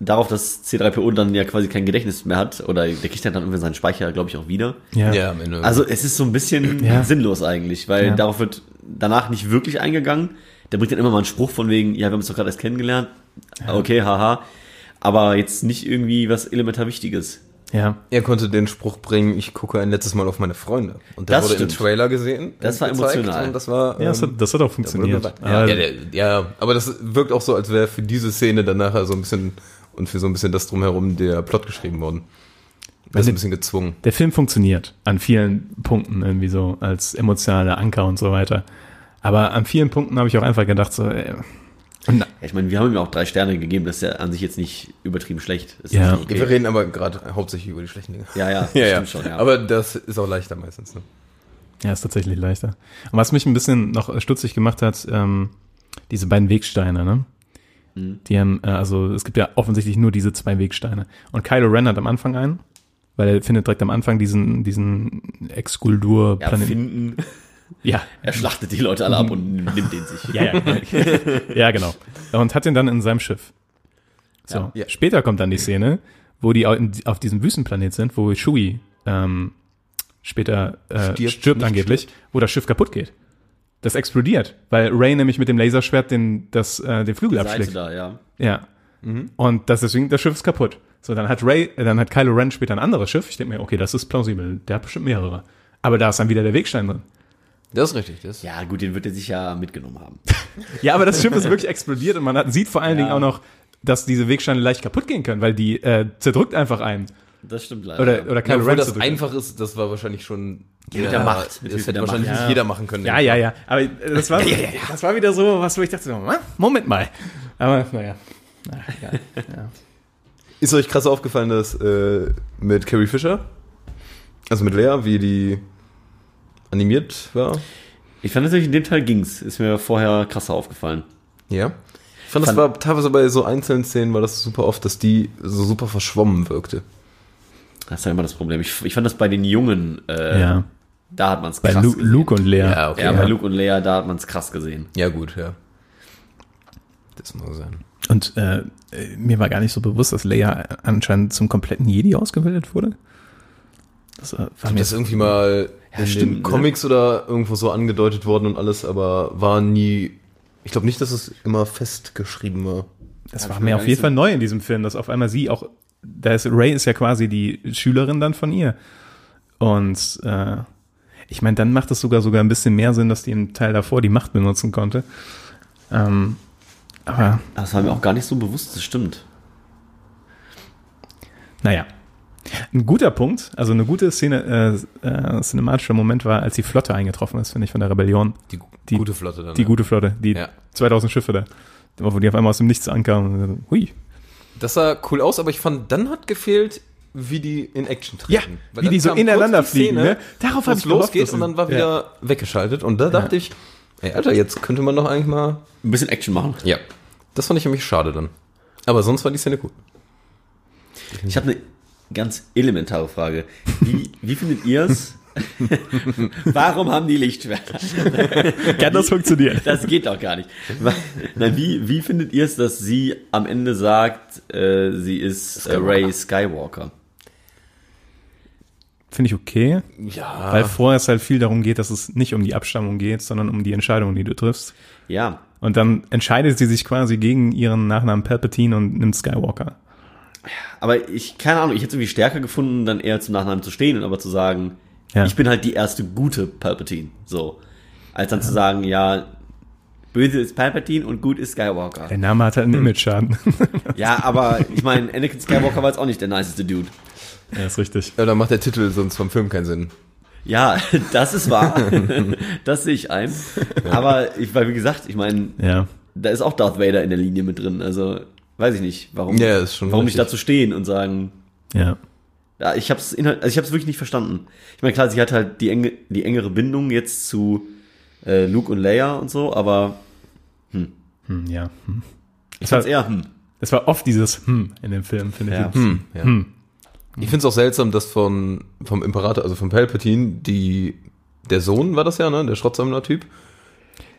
darauf, dass C3PO dann ja quasi kein Gedächtnis mehr hat, oder der kriegt ja dann irgendwie seinen Speicher, glaube ich, auch wieder. ja. Ja, am Ende. Also es ist so ein bisschen Ja. sinnlos eigentlich, weil Ja. darauf wird danach nicht wirklich eingegangen. Der bringt dann immer mal einen Spruch von wegen, ja, wir haben uns doch gerade erst kennengelernt. Okay, haha. Aber jetzt nicht irgendwie was elementar Wichtiges. Ja. er konnte den Spruch bringen, ich gucke ein letztes Mal auf meine Freunde. Und der Das wurde stimmt. im Trailer gesehen. Das war emotional. Und das war, Ja, das hat, ähm, das hat auch wurde funktioniert. Ja, ja, der, ja, aber das wirkt auch so, als wäre für diese Szene dann nachher so ein bisschen und für so ein bisschen das drumherum der Plot geschrieben worden. Das ist ein bisschen gezwungen. der Film funktioniert an vielen Punkten irgendwie so als emotionaler Anker und so weiter. Aber an vielen Punkten habe ich auch einfach gedacht, so, und, Ja, ich meine, wir haben ihm auch drei Sterne gegeben, das ist ja an sich jetzt nicht übertrieben schlecht. Das ist Ja. schon Wir reden aber gerade hauptsächlich über die schlechten Dinge. Ja, ja, das Ja, ja. stimmt schon, ja. Aber das ist auch leichter meistens. Ne? ja, ist tatsächlich leichter. Und was mich ein bisschen noch stutzig gemacht hat, ähm, diese beiden Wegsteine, ne? Die haben, äh, also es gibt ja offensichtlich nur diese zwei Wegsteine. Und Kylo Ren hat am Anfang einen, weil er findet direkt am Anfang diesen, diesen Exkuldur Ja. Ja, Er schlachtet die Leute alle ab und nimmt den sich. ja, ja, ja, genau. Und hat den dann in seinem Schiff. So, Ja. Ja. später kommt dann die Szene, wo die auf diesem Wüstenplanet sind, wo Shui ähm, später äh, Stirbt, stirbt, angeblich, wo das Schiff kaputt geht. Das explodiert, weil Ray nämlich mit dem Laserschwert den, das, äh, den Flügel Seite abschlägt. da, ja. Ja. Und das deswegen, das Schiff ist kaputt. So, dann hat Ray, äh, dann hat Kylo Ren später ein anderes Schiff. Ich denke mir, okay, das ist plausibel. Der hat bestimmt mehrere. Aber da ist dann wieder der Wegstein drin. Das ist richtig. Das Ja, gut, den wird er sich ja mitgenommen haben. Ja, aber das Schiff ist wirklich explodiert und man hat, sieht vor allen Dingen auch noch, dass diese Wegsteine leicht kaputt gehen können, weil die äh, zerdrückt einfach einen. Das stimmt leider. Oder, oder Ja, Kylo obwohl Ren das einfach ist, das war wahrscheinlich schon mit der Macht. Das hätte wahrscheinlich Macht. nicht jeder machen können. Ja, ja, ja. Aber äh, das war, das war wieder so, was wo ich dachte, so, "Hä? Moment mal. Aber naja. Na, egal. Ist euch krass aufgefallen, dass äh, mit Carrie Fisher, also mit Lea, wie die animiert war? Ich fand natürlich in dem Teil ging's. Ist mir vorher krasser aufgefallen. Ja. Ich fand, das Fand- war teilweise bei so einzelnen Szenen war das super oft, dass die so super verschwommen wirkte. Das ist ja immer das Problem. Ich, ich fand das bei den Jungen, äh, Ja. da hat man's Bei krass Lu gesehen. Luke und Lea. Ja, okay. ja, bei ja. Luke und Leia, da hat man's krass gesehen. Ja, gut, ja. Das muss sein. Und äh, äh, mir war gar nicht so bewusst, dass Leia anscheinend zum kompletten Jedi ausgebildet wurde. Das äh, war mir Das ist irgendwie mal in stimmt, den ne? Comics oder irgendwo so angedeutet worden und alles, aber war nie. Ich glaube nicht, dass es immer festgeschrieben war. Das Hab war mir auf jeden Fall neu in diesem Film, dass auf einmal sie auch, da ist Ray ist ja quasi die Schülerin dann von ihr. Und äh, ich meine, dann macht es sogar sogar ein bisschen mehr Sinn, dass die im Teil davor die Macht benutzen konnte. Ähm, aber Das war mir auch gar nicht so bewusst, das stimmt. naja. Ein guter Punkt, also eine gute Szene, äh, äh, cinematischer Moment war, als die Flotte eingetroffen ist, finde ich, von der Rebellion. Die, Die- gute Flotte dann. Die ja. gute Flotte, die Ja. 2000 Schiffe da. Wo die auf einmal aus dem Nichts ankamen. Hui. Das sah cool aus, aber ich fand, dann hat gefehlt, wie die in Action treten. Ja, Weil wie die so ineinander die fliegen, ne? Darauf wo hab es ich losgeht und dann war ja. wieder weggeschaltet. Und da dachte ich, ey, Alter, jetzt könnte man doch eigentlich mal. Ein bisschen Action machen. Ja. Das fand ich nämlich schade dann. Aber sonst war die Szene gut. Ich habe eine ganz elementare Frage. Wie, wie findet ihr's? Warum haben die Lichtschwerter? Kann das funktionieren? Das geht doch gar nicht. Nein, wie, wie findet ihr es, dass sie am Ende sagt, äh, sie ist äh, Ray Skywalker? Finde ich okay, Ja. weil vorher es halt viel darum geht, dass es nicht um die Abstammung geht, sondern um die Entscheidung, die du triffst. Ja, Und dann entscheidet sie sich quasi gegen ihren Nachnamen Palpatine und nimmt Skywalker. Aber ich, keine Ahnung, ich hätte es irgendwie stärker gefunden, dann eher zum Nachnamen zu stehen und aber zu sagen, Ja. ich bin halt die erste gute Palpatine. So. Als dann zu sagen, ja, böse ist Palpatine und gut ist Skywalker. Der Name hat halt einen Image-Schaden. Ja, aber ich meine, Anakin Skywalker war jetzt auch nicht der niceste Dude. ja, ist richtig. Ja, dann macht der Titel sonst vom Film keinen Sinn. Ja, das ist wahr. das sehe ich ein. Aber ich, weil wie gesagt, ich meine, Ja. da ist auch Darth Vader in der Linie mit drin. Also weiß ich nicht, warum, Ja, ist schon warum nicht dazu stehen und sagen, Ja. ja, ich habe es also ich habe es wirklich nicht verstanden. Ich meine, klar, sie hat halt die enge, die engere Bindung jetzt zu äh, Luke und Leia und so, aber Hm, ja. Hm. ich fand's eher, hm. Es war oft dieses Hm in dem Film, finde Ja. ich. Hm, ja. Hm. Ich finde es auch seltsam, dass von, vom Imperator, also von Palpatine, die, der Sohn war das ja, ne, der Schrottsammler-Typ.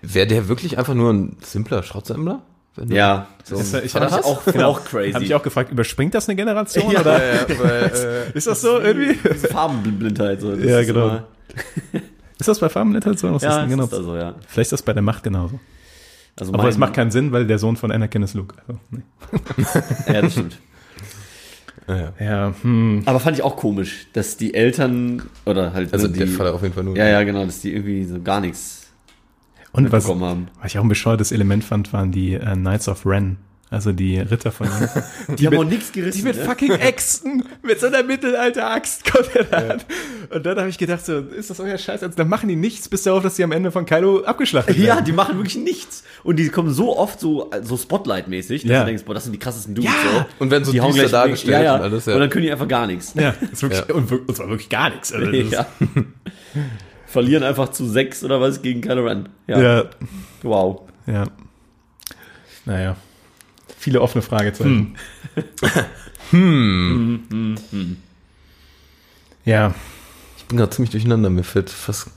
Wäre der wirklich einfach nur ein simpler Schrottsammler? Ja, So Das, ich habe ich auch, auch crazy. hab ich auch gefragt, überspringt das eine Generation Ja. oder Ja, ja, weil, äh, ist das so irgendwie? Farbenblindheit. So. Das Ja, genau. Ist das bei Farbenlit halt so? Was Ja, ist genau? ist also, ja. Vielleicht ist das bei der Macht genauso. Also Aber es macht keinen Sinn, weil der Sohn von Anakin ist Luke. Also, nee. Ja, das stimmt. ja, ja. Ja, hm. Aber fand ich auch komisch, dass die Eltern oder halt Also die, der Vater auf jeden Fall nur. ja, ja, genau, dass die irgendwie so gar nichts Und was, haben. was ich auch ein bescheuertes Element fand, waren die äh, Knights of Ren. Also die Ritter von Die, haben auch nichts gerissen. Die mit ne? fucking Äxten, mit so einer Mittelalter-Axt kommt er da an. Und dann habe ich gedacht, so, ist das euer Scheiß? Also, dann machen die nichts, bis darauf, dass sie am Ende von Kylo abgeschlachtet werden. Ja, die machen wirklich nichts. Und die kommen so oft so, so Spotlight-mäßig, dass Ja. du denkst, boah, das sind die krassesten Dudes. Ja. So. Und werden so die düster gleich dargestellt ja, ja. und alles, ja. Und dann können die einfach gar nichts. Ja, ist wirklich, Ja. Und, und zwar wirklich gar nichts. Also Ja. Verlieren einfach zu sechs oder was gegen Kylo Ren. Ja. ja, Wow. ja. Naja. Viele offene Fragezeichen. Ja, Ich bin gerade ziemlich durcheinander, mir fällt fast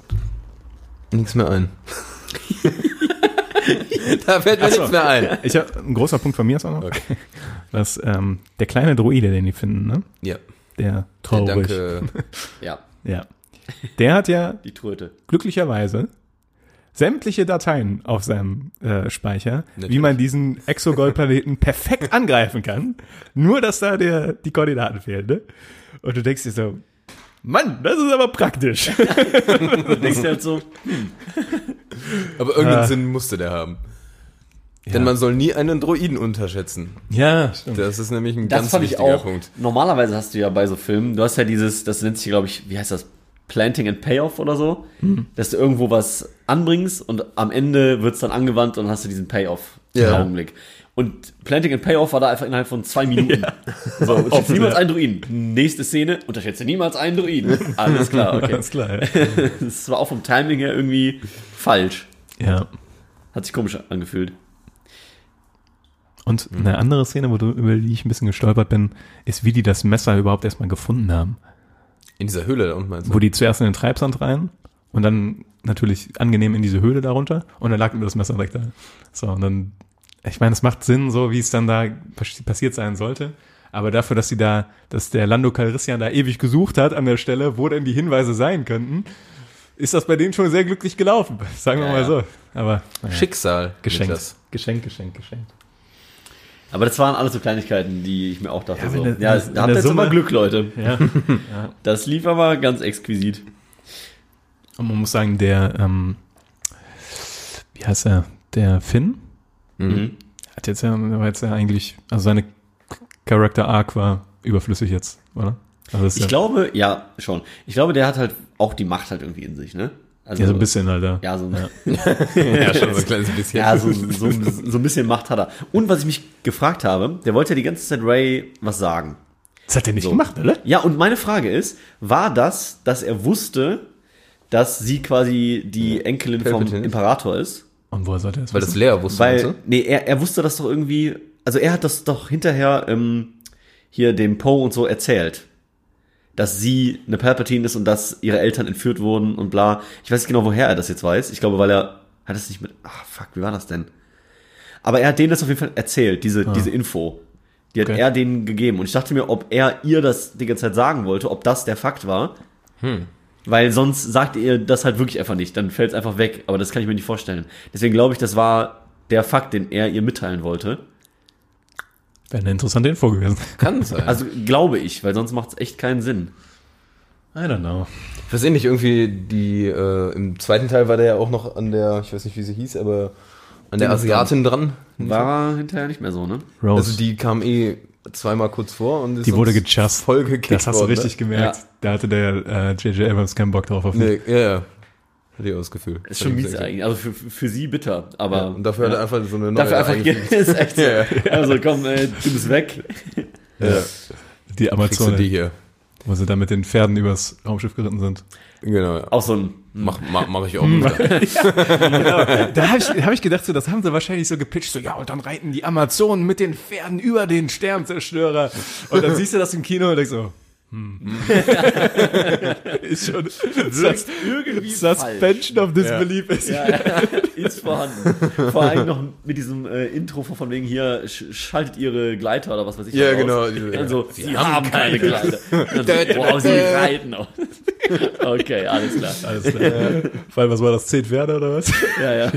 nichts mehr ein. da fällt mir nichts mehr ein. ich hab, ein großer Punkt von mir ist auch noch, dass ähm, der kleine Droide, den die finden, ne? Ja, Der traurig. danke. Ja, Ja. Der hat ja die Tröte. glücklicherweise sämtliche Dateien auf seinem äh, Speicher, wie Natürlich. man diesen Exogold-Planeten perfekt angreifen kann. Nur, dass da der, die Koordinaten fehlen, ne? Und du denkst dir so, Mann, das ist aber praktisch. Du denkst dir halt so, Aber irgendeinen Ah. Sinn musste der haben. Denn man soll nie einen Droiden unterschätzen. ja, stimmt. Das ist nämlich ein das ganz fand ich wichtiger auch. Punkt. Normalerweise hast du ja bei so Filmen, du hast ja dieses, das nennt sich, glaube ich, wie heißt das? Planting and Payoff oder so, Mhm. dass du irgendwo was anbringst und am Ende wird es dann angewandt und hast du diesen Payoff im Ja. Augenblick. Und Planting and Payoff war da einfach innerhalb von zwei Minuten. So, unterschätze Offen, niemals ja. einen Druiden. Nächste Szene, unterschätze niemals einen Druiden. Alles klar, okay. Alles klar, ja. Das war auch vom Timing her irgendwie falsch. ja. Hat sich komisch angefühlt. Und eine andere Szene, wo du, über die ich ein bisschen gestolpert bin, ist, wie die das Messer überhaupt erstmal gefunden haben. In dieser Höhle da unten meinst du? Wo die zuerst in den Treibsand rein und dann natürlich angenehm in diese Höhle darunter und dann lag mir das Messer direkt da. So, und dann, ich meine, es macht Sinn, so wie es dann da pass- passiert sein sollte. Aber dafür, dass sie da, dass der Lando Calrissian da ewig gesucht hat an der Stelle, wo denn die Hinweise sein könnten, ist das bei denen schon sehr glücklich gelaufen. Sagen wir Ja, mal so. Aber naja, Schicksal. geschenkt. Niklas. Geschenkt, geschenkt, geschenkt. Aber das waren alles so Kleinigkeiten, die ich mir auch dachte. Ja, so. der- ja, in da habt jetzt Summe- immer Glück, Leute. Ja. Das lief aber ganz exquisit. Und man muss sagen, der, ähm, wie heißt er? Der Finn Mhm. hat jetzt ja, war jetzt ja eigentlich, also seine Character Arc war überflüssig jetzt, oder? Also Ich ja, glaube, ja, schon. Ich glaube, der hat halt auch die Macht halt irgendwie in sich, ne? Also, ja, so ein bisschen, Alter. Ja, so, Ja. Ja, schon so ein kleines bisschen. ja, so, so, so ein bisschen Macht hat er. Und was ich mich gefragt habe, der wollte ja die ganze Zeit Ray was sagen. Das hat er nicht So. gemacht, oder? Ja, und meine Frage ist, war das, dass er wusste, dass sie quasi die Enkelin vom Palpatine ist? Imperator ist? Und woher sollte er das Weil das wissen? Lea wusste, Weil, nee, er, er wusste das doch irgendwie, also er hat das doch hinterher ähm, hier dem Poe und so erzählt. Dass sie eine Palpatine ist und dass ihre Eltern entführt wurden und bla. Ich weiß nicht genau, woher er das jetzt weiß. Ich glaube, weil er, hat es nicht mit, ach fuck, wie war das denn? Aber er hat denen das auf jeden Fall erzählt, diese, diese Info. Die hat Okay. er denen gegeben. Und ich dachte mir, ob er ihr das die ganze Zeit sagen wollte, ob das der Fakt war. Weil sonst sagt ihr das halt wirklich einfach nicht. Dann fällt es einfach weg. Aber das kann ich mir nicht vorstellen. Deswegen glaube ich, das war der Fakt, den er ihr mitteilen wollte. Wäre eine interessante Info gewesen. Kann sein. Also glaube ich, weil sonst macht es echt keinen Sinn. I don't know. Ich weiß eh nicht, irgendwie die, äh, im zweiten Teil war der ja auch noch an der, ich weiß nicht, wie sie hieß, aber an der Asiatin dran. War hinterher nicht mehr so, ne? Rose, Also die kam eh zweimal kurz vor und ist die wurde gejust. voll gekickt Das hast du worden, richtig gemerkt. Ja. Da hatte der äh, J.J. Abrams keinen Bock drauf. Auf Ne? Nee, ja, ja. Hatte ich auch das Gefühl. Ist schon mies eigentlich. Also für, für sie bitter. Aber Ja, und dafür hat er einfach so eine neue dafür einfach ist echt so. Ja, Also komm, äh, du bist weg. Ja. Die Amazone, die hier. wo sie da mit den Pferden übers Raumschiff geritten sind. Genau, ja. Auch so ein. Mach, mach, mach ich auch Hm. wieder. Da habe ich, hab ich gedacht, so, das haben sie wahrscheinlich so gepitcht, so, ja, und dann reiten die Amazonen mit den Pferden über den Sternzerstörer. Und dann siehst du das im Kino und denkst so, hm. ist schon Sus irgendwie Suspension of Disbelief ist. Ja, ja, ist vorhanden. Vor allem noch mit diesem äh, Intro von wegen hier, sch schaltet ihre Gleiter oder was weiß ich. Ja, genau, Also, sie, haben keine Gleiter. Und dann so, wow, sie reiten auch. Okay, alles klar. Alles klar. Vor allem, was war das? Zehn Pferde oder was? Ja, ja.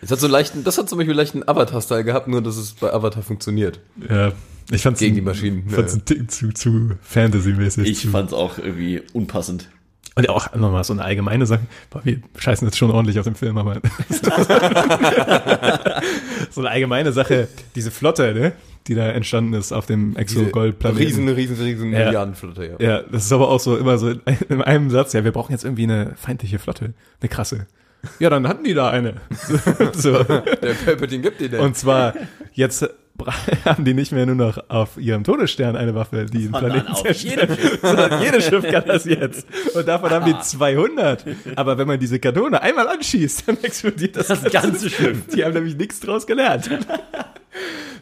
Das hat so leichten, das hat zum Beispiel leichten Avatar-Style gehabt, nur dass es bei Avatar funktioniert. Ja, ich fand's Gegen ein- die Maschinen, Ich fand's ja. ein Tick zu, zu Fantasy-mäßig. Ich zu, fand's auch irgendwie unpassend. und auch nochmal so eine allgemeine Sache. Boah, wir scheißen jetzt schon ordentlich auf den Film, aber so eine allgemeine Sache, diese Flotte, ne, die da entstanden ist auf dem Exo-Gold-Planeten. Riesen, riesen, riesen Ja. Milliardenflotte, ja. Ja, das ist aber auch so immer so in, in einem Satz, ja, wir brauchen jetzt irgendwie eine feindliche Flotte, eine krasse. Ja, dann hatten die da eine. So. Der Palpatine gibt die denn. Und zwar, jetzt haben die nicht mehr nur noch auf ihrem Todesstern eine Waffe, die den Planeten auf zerstören, sondern jedes Schiff kann das jetzt. Und davon haben die 200. Aber wenn man diese Kanone einmal anschießt, dann explodiert das, Das ganze Schiff. Die haben nämlich nichts draus gelernt.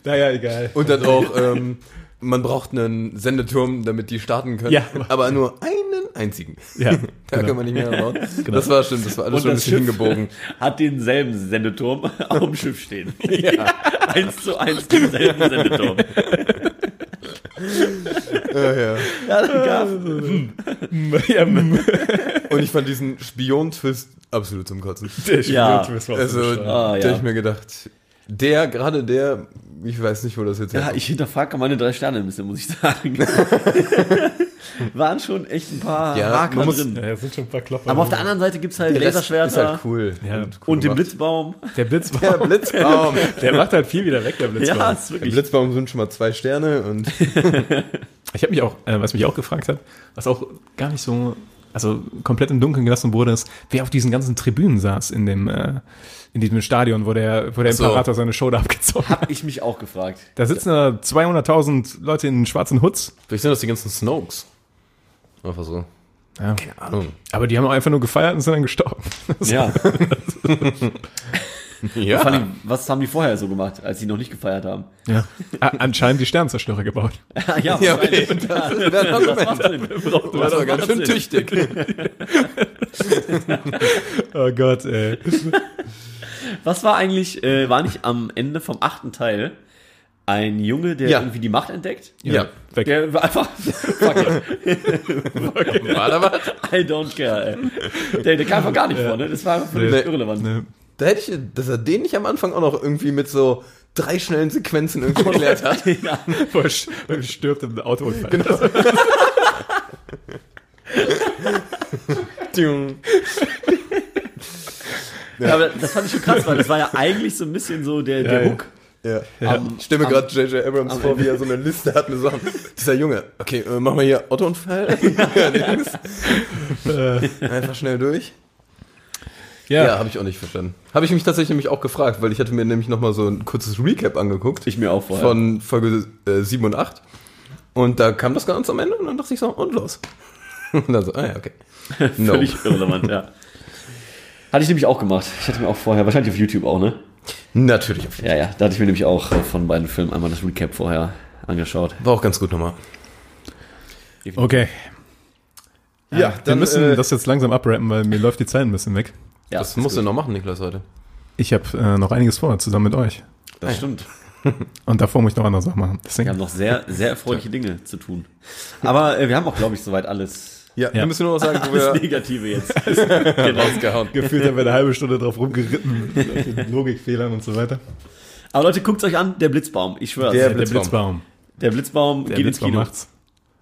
naja, egal. Und dann auch, ähm, man braucht einen Sendeturm, damit die starten können. Ja. Aber nur einen einzigen. Ja, da genau. kann man nicht mehr bauen. Das war stimmt, das war alles Und schon ein bisschen Schiff hingebogen. hat denselben Sendeturm auf dem Schiff stehen. Ja. eins zu eins denselben Sendeturm. Ja, ja. Ja, dann gab ja, Und ich fand diesen Spion-Twist absolut zum Kotzen. der. Spion-Twist war Also. Ah, da hab ich mir gedacht, der, gerade der, ich weiß nicht, wo das jetzt Ja, herkommt. ich hinterfrage meine drei Sterne ein bisschen, muss ich sagen. Waren schon echt ein paar Ja, Haker man muss- drin. Ja, es sind schon ein paar Klopfer. Aber auf der anderen Seite gibt's halt Der Laserschwerter ist halt cool. Ja. cool und den. Blitzbaum. der Blitzbaum, Der Blitzbaum. der macht halt viel wieder weg, der Blitzbaum. Ja, ist Im wirklich. Blitzbaum sind schon mal zwei Sterne und Ich habe mich auch, äh, was mich auch gefragt hat, was auch gar nicht so, also komplett im Dunkeln gelassen wurde, ist, wer auf diesen ganzen Tribünen saß in dem, äh, in diesem Stadion, wo der, wo der so. Imperator seine Show da abgezogen hat. Hab ich mich auch gefragt. Da sitzen da 200.000 Leute in schwarzen Hoods. vielleicht sind das die ganzen Snokes. Einfach so. Ja. Keine Ahnung. Aber die haben auch einfach nur gefeiert und sind dann gestorben. Ja. Ja. Vor allem, was haben die vorher so gemacht, als sie noch nicht gefeiert haben? Ja. Anscheinend die Sternzerstörer gebaut. ja, Ja, okay. Das wäre ein Argument. Das war ganz schön tüchtig. Oh Gott, ey. Was war eigentlich, äh, war nicht am Ende vom achten Teil ein Junge, der Ja. irgendwie die Macht entdeckt? Ja. Weg. Der war einfach, fuck it, War da was? I don't care, ey. Der, der kam einfach gar nicht vor, ne? Das war einfach völlig Nee. irrelevant. Ne, Da hätte ich, dass er den nicht am Anfang auch noch irgendwie mit so drei schnellen Sequenzen irgendwie erklärt hat. ja. er er stirbt im Autounfall. Genau. Ja, aber das fand ich schon krass, weil das war ja eigentlich so ein bisschen so der, der Ja, ja. Hook. Ja. Am- Ich stelle mir gerade J.J. Abrams am vor, wie er so eine Liste hat mit Sachen. Dieser Junge, okay, äh, machen wir hier Autounfall. ja, links. Einfach schnell durch. Ja, Ja, habe ich auch nicht verstanden. Habe ich mich tatsächlich nämlich auch gefragt, weil ich hatte mir nämlich nochmal so ein kurzes Recap angeguckt. Ich mir auch vorher. Von Folge äh, 7 und 8. Und da kam das ganz am Ende und dann dachte ich so, und los. Und dann so, ah ja, okay. No. Völlig irrelevant, ja. Hatte ich nämlich auch gemacht. Ich hatte mir auch vorher, wahrscheinlich auf YouTube auch, ne? Natürlich. auf jeden Ja, ja, da hatte ich mir nämlich auch äh, von beiden Filmen einmal das Recap vorher angeschaut. War auch ganz gut nochmal. okay. Ja, Wir müssen das jetzt langsam abrappen, weil mir läuft die Zeit ein bisschen weg. Ja, das musst du gut. noch machen, Niklas, heute. Ich habe äh, noch einiges vor, zusammen mit euch. Das stimmt. Und davor muss ich noch andere Sachen machen. Wir Deswegen, haben noch sehr, sehr erfreuliche Dinge zu tun. Aber äh, wir haben auch, glaube ich, soweit alles, Ja, Ja. wir müssen nur noch sagen, wo wir Negative jetzt genau. rausgehauen. gefühlt haben wir eine halbe Stunde drauf rumgeritten, den Logikfehlern und so weiter. Aber Leute, guckt euch an, der Blitzbaum. Ich schwör's. Der Der, Der Blitzbaum. Blitzbaum. Blitzbaum Der geht ins Blitzbaum Kino. macht's.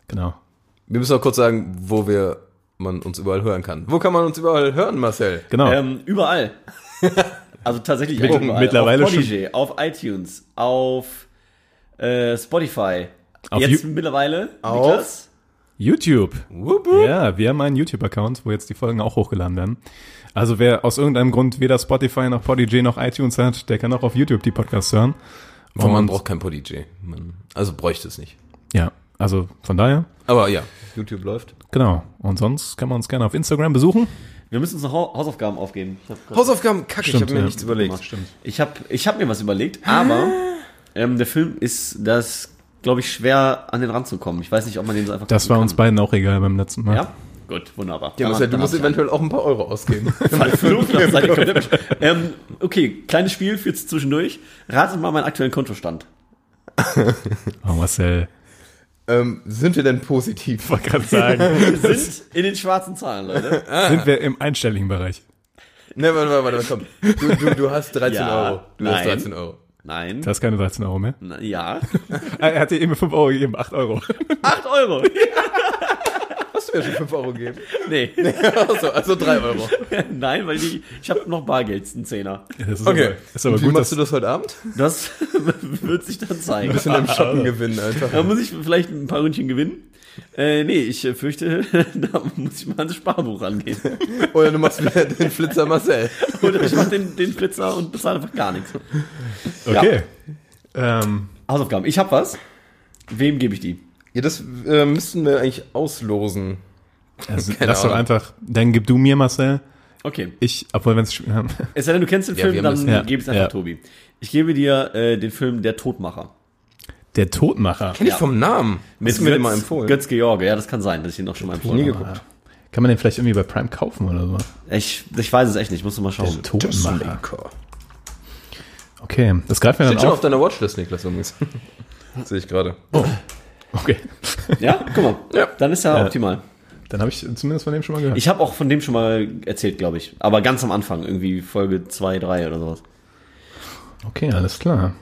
Genau. Wir müssen auch kurz sagen, wo wir man uns überall hören kann. Wo kann man uns überall hören, Marcel? Genau. Ähm, überall. Also tatsächlich Mit- überall. mittlerweile auf Podigy, auf iTunes, auf äh, Spotify. Auf jetzt Ju- mittlerweile, Auf? Niklas? YouTube. Wupp, wupp. Ja, wir haben einen YouTube-Account, wo jetzt die Folgen auch hochgeladen werden. Also wer aus irgendeinem Grund weder Spotify noch Podigy noch iTunes hat, der kann auch auf YouTube die Podcasts hören. Aber man braucht kein Podigy. Man, also bräuchte es nicht. Ja, also von daher, Aber ja, YouTube läuft. genau. Und sonst kann man uns gerne auf Instagram besuchen. Wir müssen uns noch Hau- Hausaufgaben aufgeben. Ich habe Hausaufgaben, kacke, ich Stimmt, habe mir ja. nichts überlegt. Stimmt. ich hab, ich hab mir was überlegt, aber ähm, der Film ist das, glaube ich, schwer an den Rand zu kommen. Ich weiß nicht, ob man den so einfach Das war uns kann. beiden auch egal beim letzten Mal. Ja? Gut, wunderbar. Ja, Marcel, du musst ich eventuell auch ein paar Euro ausgeben. Ähm, okay, kleines Spiel für zwischendurch. Ratet mal meinen aktuellen Kontostand. Oh, Marcel. Ähm, sind wir denn positiv? wollte gerade sagen, Wir sind in den schwarzen Zahlen, Leute. sind wir im einstelligen Bereich. Ne, warte, warte, warte, komm. Du, du, du hast 13 Ja, Euro. Du hast nein. 13 Euro. Nein. Du hast keine 13 Euro mehr. Na, ja. Ah, Er hat dir eben 5 Euro gegeben, 8 Euro. 8 Euro. Hast mir schon 5 Euro gegeben? Nee. also, also 3 Euro. Nein, weil die, ich habe noch Bargeld, einen Zehner. Das ist Okay. aber, ist aber wie gut, machst dass du das heute Abend? Das wird sich dann zeigen. Ein bisschen im Shoppen gewinnen einfach. Da muss ich vielleicht ein paar Ründchen gewinnen. Äh, nee, ich äh, fürchte, da muss ich mal ans Sparbuch rangehen. Oder du machst wieder den Flitzer Marcel. Oder ich mach den, den Flitzer und bezahle einfach gar nichts. Okay. Ähm, Hausaufgaben. Ich hab was. Wem gebe ich die? Ja, das äh, müssten wir eigentlich auslosen. Also, lass doch Ahnung. einfach, dann gib du mir, Marcel. Okay. Ich, obwohl, wenn es, Es sei denn, du kennst den Ja, Film, dann ja, gebe ich es einfach ja. Tobi. Ich gebe dir äh, den Film Der Todmacher. Der Todmacher. Kenn ich vom Namen. Du mir mal Götz- empfohlen? Götz George, ja, das kann sein, dass ich ihn auch schon mal empfohlen nie habe. geguckt. Kann man den vielleicht irgendwie bei Prime kaufen oder so? Ich, ich weiß es echt nicht, musst du mal schauen. Todmacher. Okay, das greifen wir Steht dann schon auf. auf deiner Watchlist, Niklas, übrigens. Sehe ich gerade. Okay, Ja, guck mal. Ja. Dann ist ja Ja. optimal. Dann habe ich zumindest von dem schon mal gehört. Ich habe auch von dem schon mal erzählt, glaube ich. Aber ganz am Anfang, irgendwie Folge 2, 3 oder sowas. Okay, alles klar.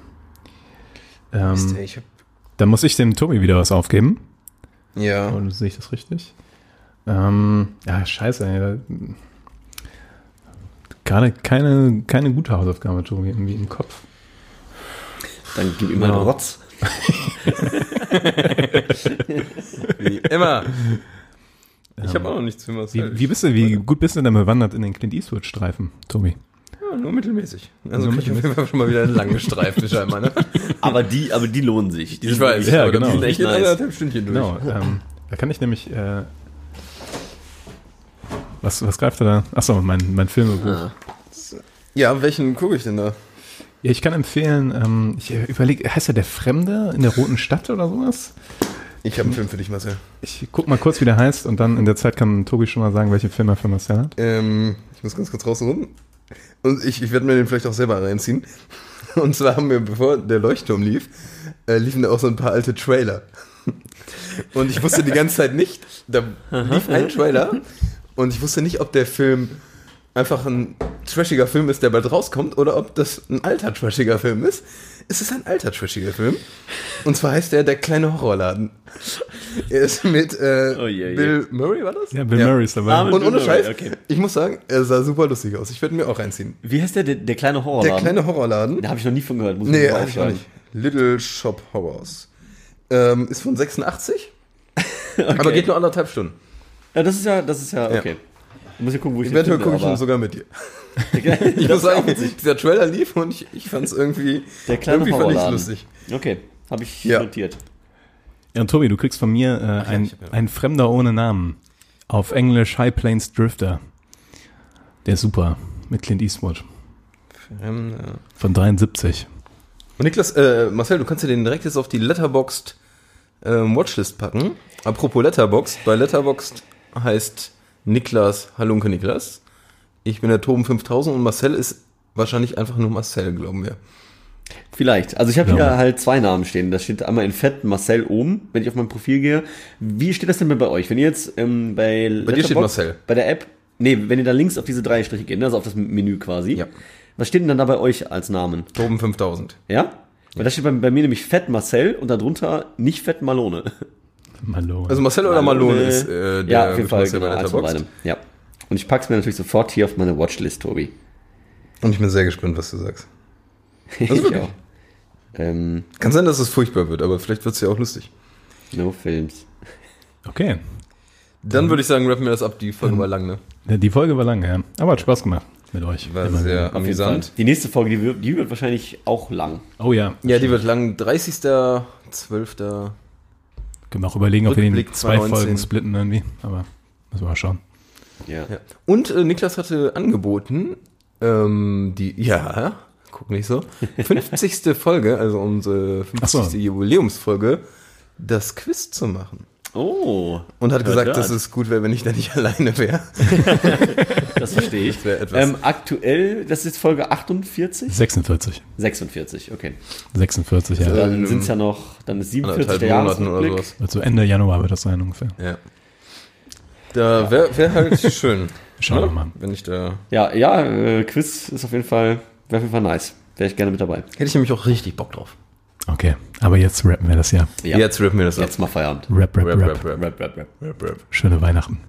Ähm, Ich hab, dann muss ich dem Tobi wieder was aufgeben. ja. Oder sehe ich das richtig? Ähm, ja, scheiße, ey. Gerade keine, keine gute Hausaufgabe, Tobi, irgendwie im Kopf. Dann gib ihm mal Ja. einen Rotz. Wie immer. Ich habe auch noch nichts für Wie, Marcel. wie bist du, wie gut bist du denn bewandert in den Clint Eastwood-Streifen, Tobi? Ja, nur mittelmäßig. Also Nur krieg ich auf jeden Fall schon mal wieder eine lange Streife scheinbar, ne? Aber die, aber die lohnen sich. Die Ich sind weiß, Ja, genau. die sind echt Nice. Stündchen durch. Genau, ähm, da kann ich nämlich, äh, was, was greift er da? Achso, mein, mein Filmebuch. Ah. Ja, welchen gucke ich denn da? Ja, ich kann empfehlen, ähm, ich überlege, heißt er Der Fremde in der Roten Stadt oder sowas? Ich habe einen Film für dich, Marcel. Ich guck mal kurz, wie der heißt und dann in der Zeit kann Tobi schon mal sagen, welche Film er für Marcel hat. Ähm, ich muss ganz kurz raussuchen. Und ich, ich werde mir den vielleicht auch selber reinziehen. Und zwar haben wir, bevor der Leuchtturm lief, äh, liefen da auch so ein paar alte Trailer. Und ich wusste die ganze Zeit nicht, da lief ein Trailer und ich wusste nicht, ob der Film einfach ein trashiger Film ist, der bald rauskommt, oder ob das ein alter trashiger Film ist. Es ist ein alter trashiger Film. Und zwar heißt der Der kleine Horrorladen. Er ist mit äh, Oh je. Bill Murray, war das? Ja, Bill Murray ist dabei. Ah, Und ohne Scheiß, okay. ich muss sagen, er sah super lustig aus. Ich werde mir auch reinziehen. Wie heißt der, der, der kleine Horrorladen? Der kleine Horrorladen. Da habe ich noch nie von gehört. Muss ich Nee, auch nicht. Little Shop Horrors. Ähm, ist von 86, aber geht nur anderthalb Stunden. Ja, das ist ja, das ist ja, Ja. okay. Ich muss ja gucken, wo ich Ich finde, gucke ich ihn sogar mit dir. ich Ich muss sagen, dieser Trailer lief und ich, ich fand es irgendwie, Der kleine irgendwie fand ich's lustig. Okay, habe ich Ja. notiert. Ja, und Tobi, du kriegst von mir äh, ein, ich ja- ein Fremder ohne Namen. Auf Englisch High Plains Drifter. Der ist super. Mit Clint Eastwood. Ja. Von 73. Und Niklas, äh, Marcel, du kannst dir den direkt jetzt auf die Letterboxd ähm, Watchlist packen. Apropos Letterboxd, bei Letterboxd heißt Niklas Halunke Niklas. Ich bin der Toben 5000 und Marcel ist wahrscheinlich einfach nur Marcel, glauben wir. Vielleicht. Also ich habe Ja. hier halt zwei Namen stehen. Da steht einmal in Fett Marcel oben, wenn ich auf mein Profil gehe. Wie steht das denn bei euch? Wenn ihr jetzt ähm, bei Bei dir steht Marcel. Bei der App, nee, wenn ihr da links auf diese drei Striche geht, ne, also auf das Menü quasi. Ja. Was steht denn dann da bei euch als Namen? Toben 5000. Ja? Weil da steht bei, bei mir nämlich Fett Marcel und darunter nicht Fett Malone. Malone. Also Marcel oder Malone ist äh, der ja, auf jeden Fall. Genau, beidem. Ja. Und ich pack's mir natürlich sofort hier auf meine Watchlist, Tobi. Und ich bin sehr gespannt, was du sagst. ich wirklich? auch. Ähm, Kann sein, dass es furchtbar wird, aber vielleicht wird es ja auch lustig. no Films. Okay. Dann würde ich sagen, rappen wir das ab. Die Folge war lang, ne? Ja, Die Folge war lang, ja. Aber hat Spaß gemacht mit euch. War Immer sehr wieder. amüsant. Die nächste Folge, die wird, die wird wahrscheinlich auch lang. Oh ja. Ja, die wird lang. 30.12. Können wir auch überlegen, ob wir den zwei 2019. Folgen splitten irgendwie. Aber müssen wir mal schauen. Ja. Ja. Und äh, Niklas hatte angeboten, ähm, die, ja, guck nicht so, 50. Folge, also unsere 50. Ach so. Jubiläumsfolge, das Quiz zu machen. Oh, Und hat gesagt, hört. dass es gut wäre, wenn ich da nicht alleine wäre. das verstehe ich. Das. Ähm, aktuell, das ist Folge 48? 46. 46, okay. 46, ja. Ja. Dann sind es ja noch, dann ist 47 anderthalb der oder Jahresrückblick. sowas. Also Ende Januar wird das sein ungefähr. Ja. Da wäre wär halt schön. Schauen wir mal. Wenn ich da. Ja, ja, äh, Quiz ist auf jeden Fall, wäre auf jeden Fall nice. Wäre ich gerne mit dabei. Hätte ich nämlich auch richtig Bock drauf. Okay, aber jetzt rappen wir das ja. Ja. Jetzt rappen wir das ab. Jetzt mal Feierabend. Rap, rap, Rap, rap. rap, rap. Rap, rap, rap. Rap, rap. Schöne Weihnachten.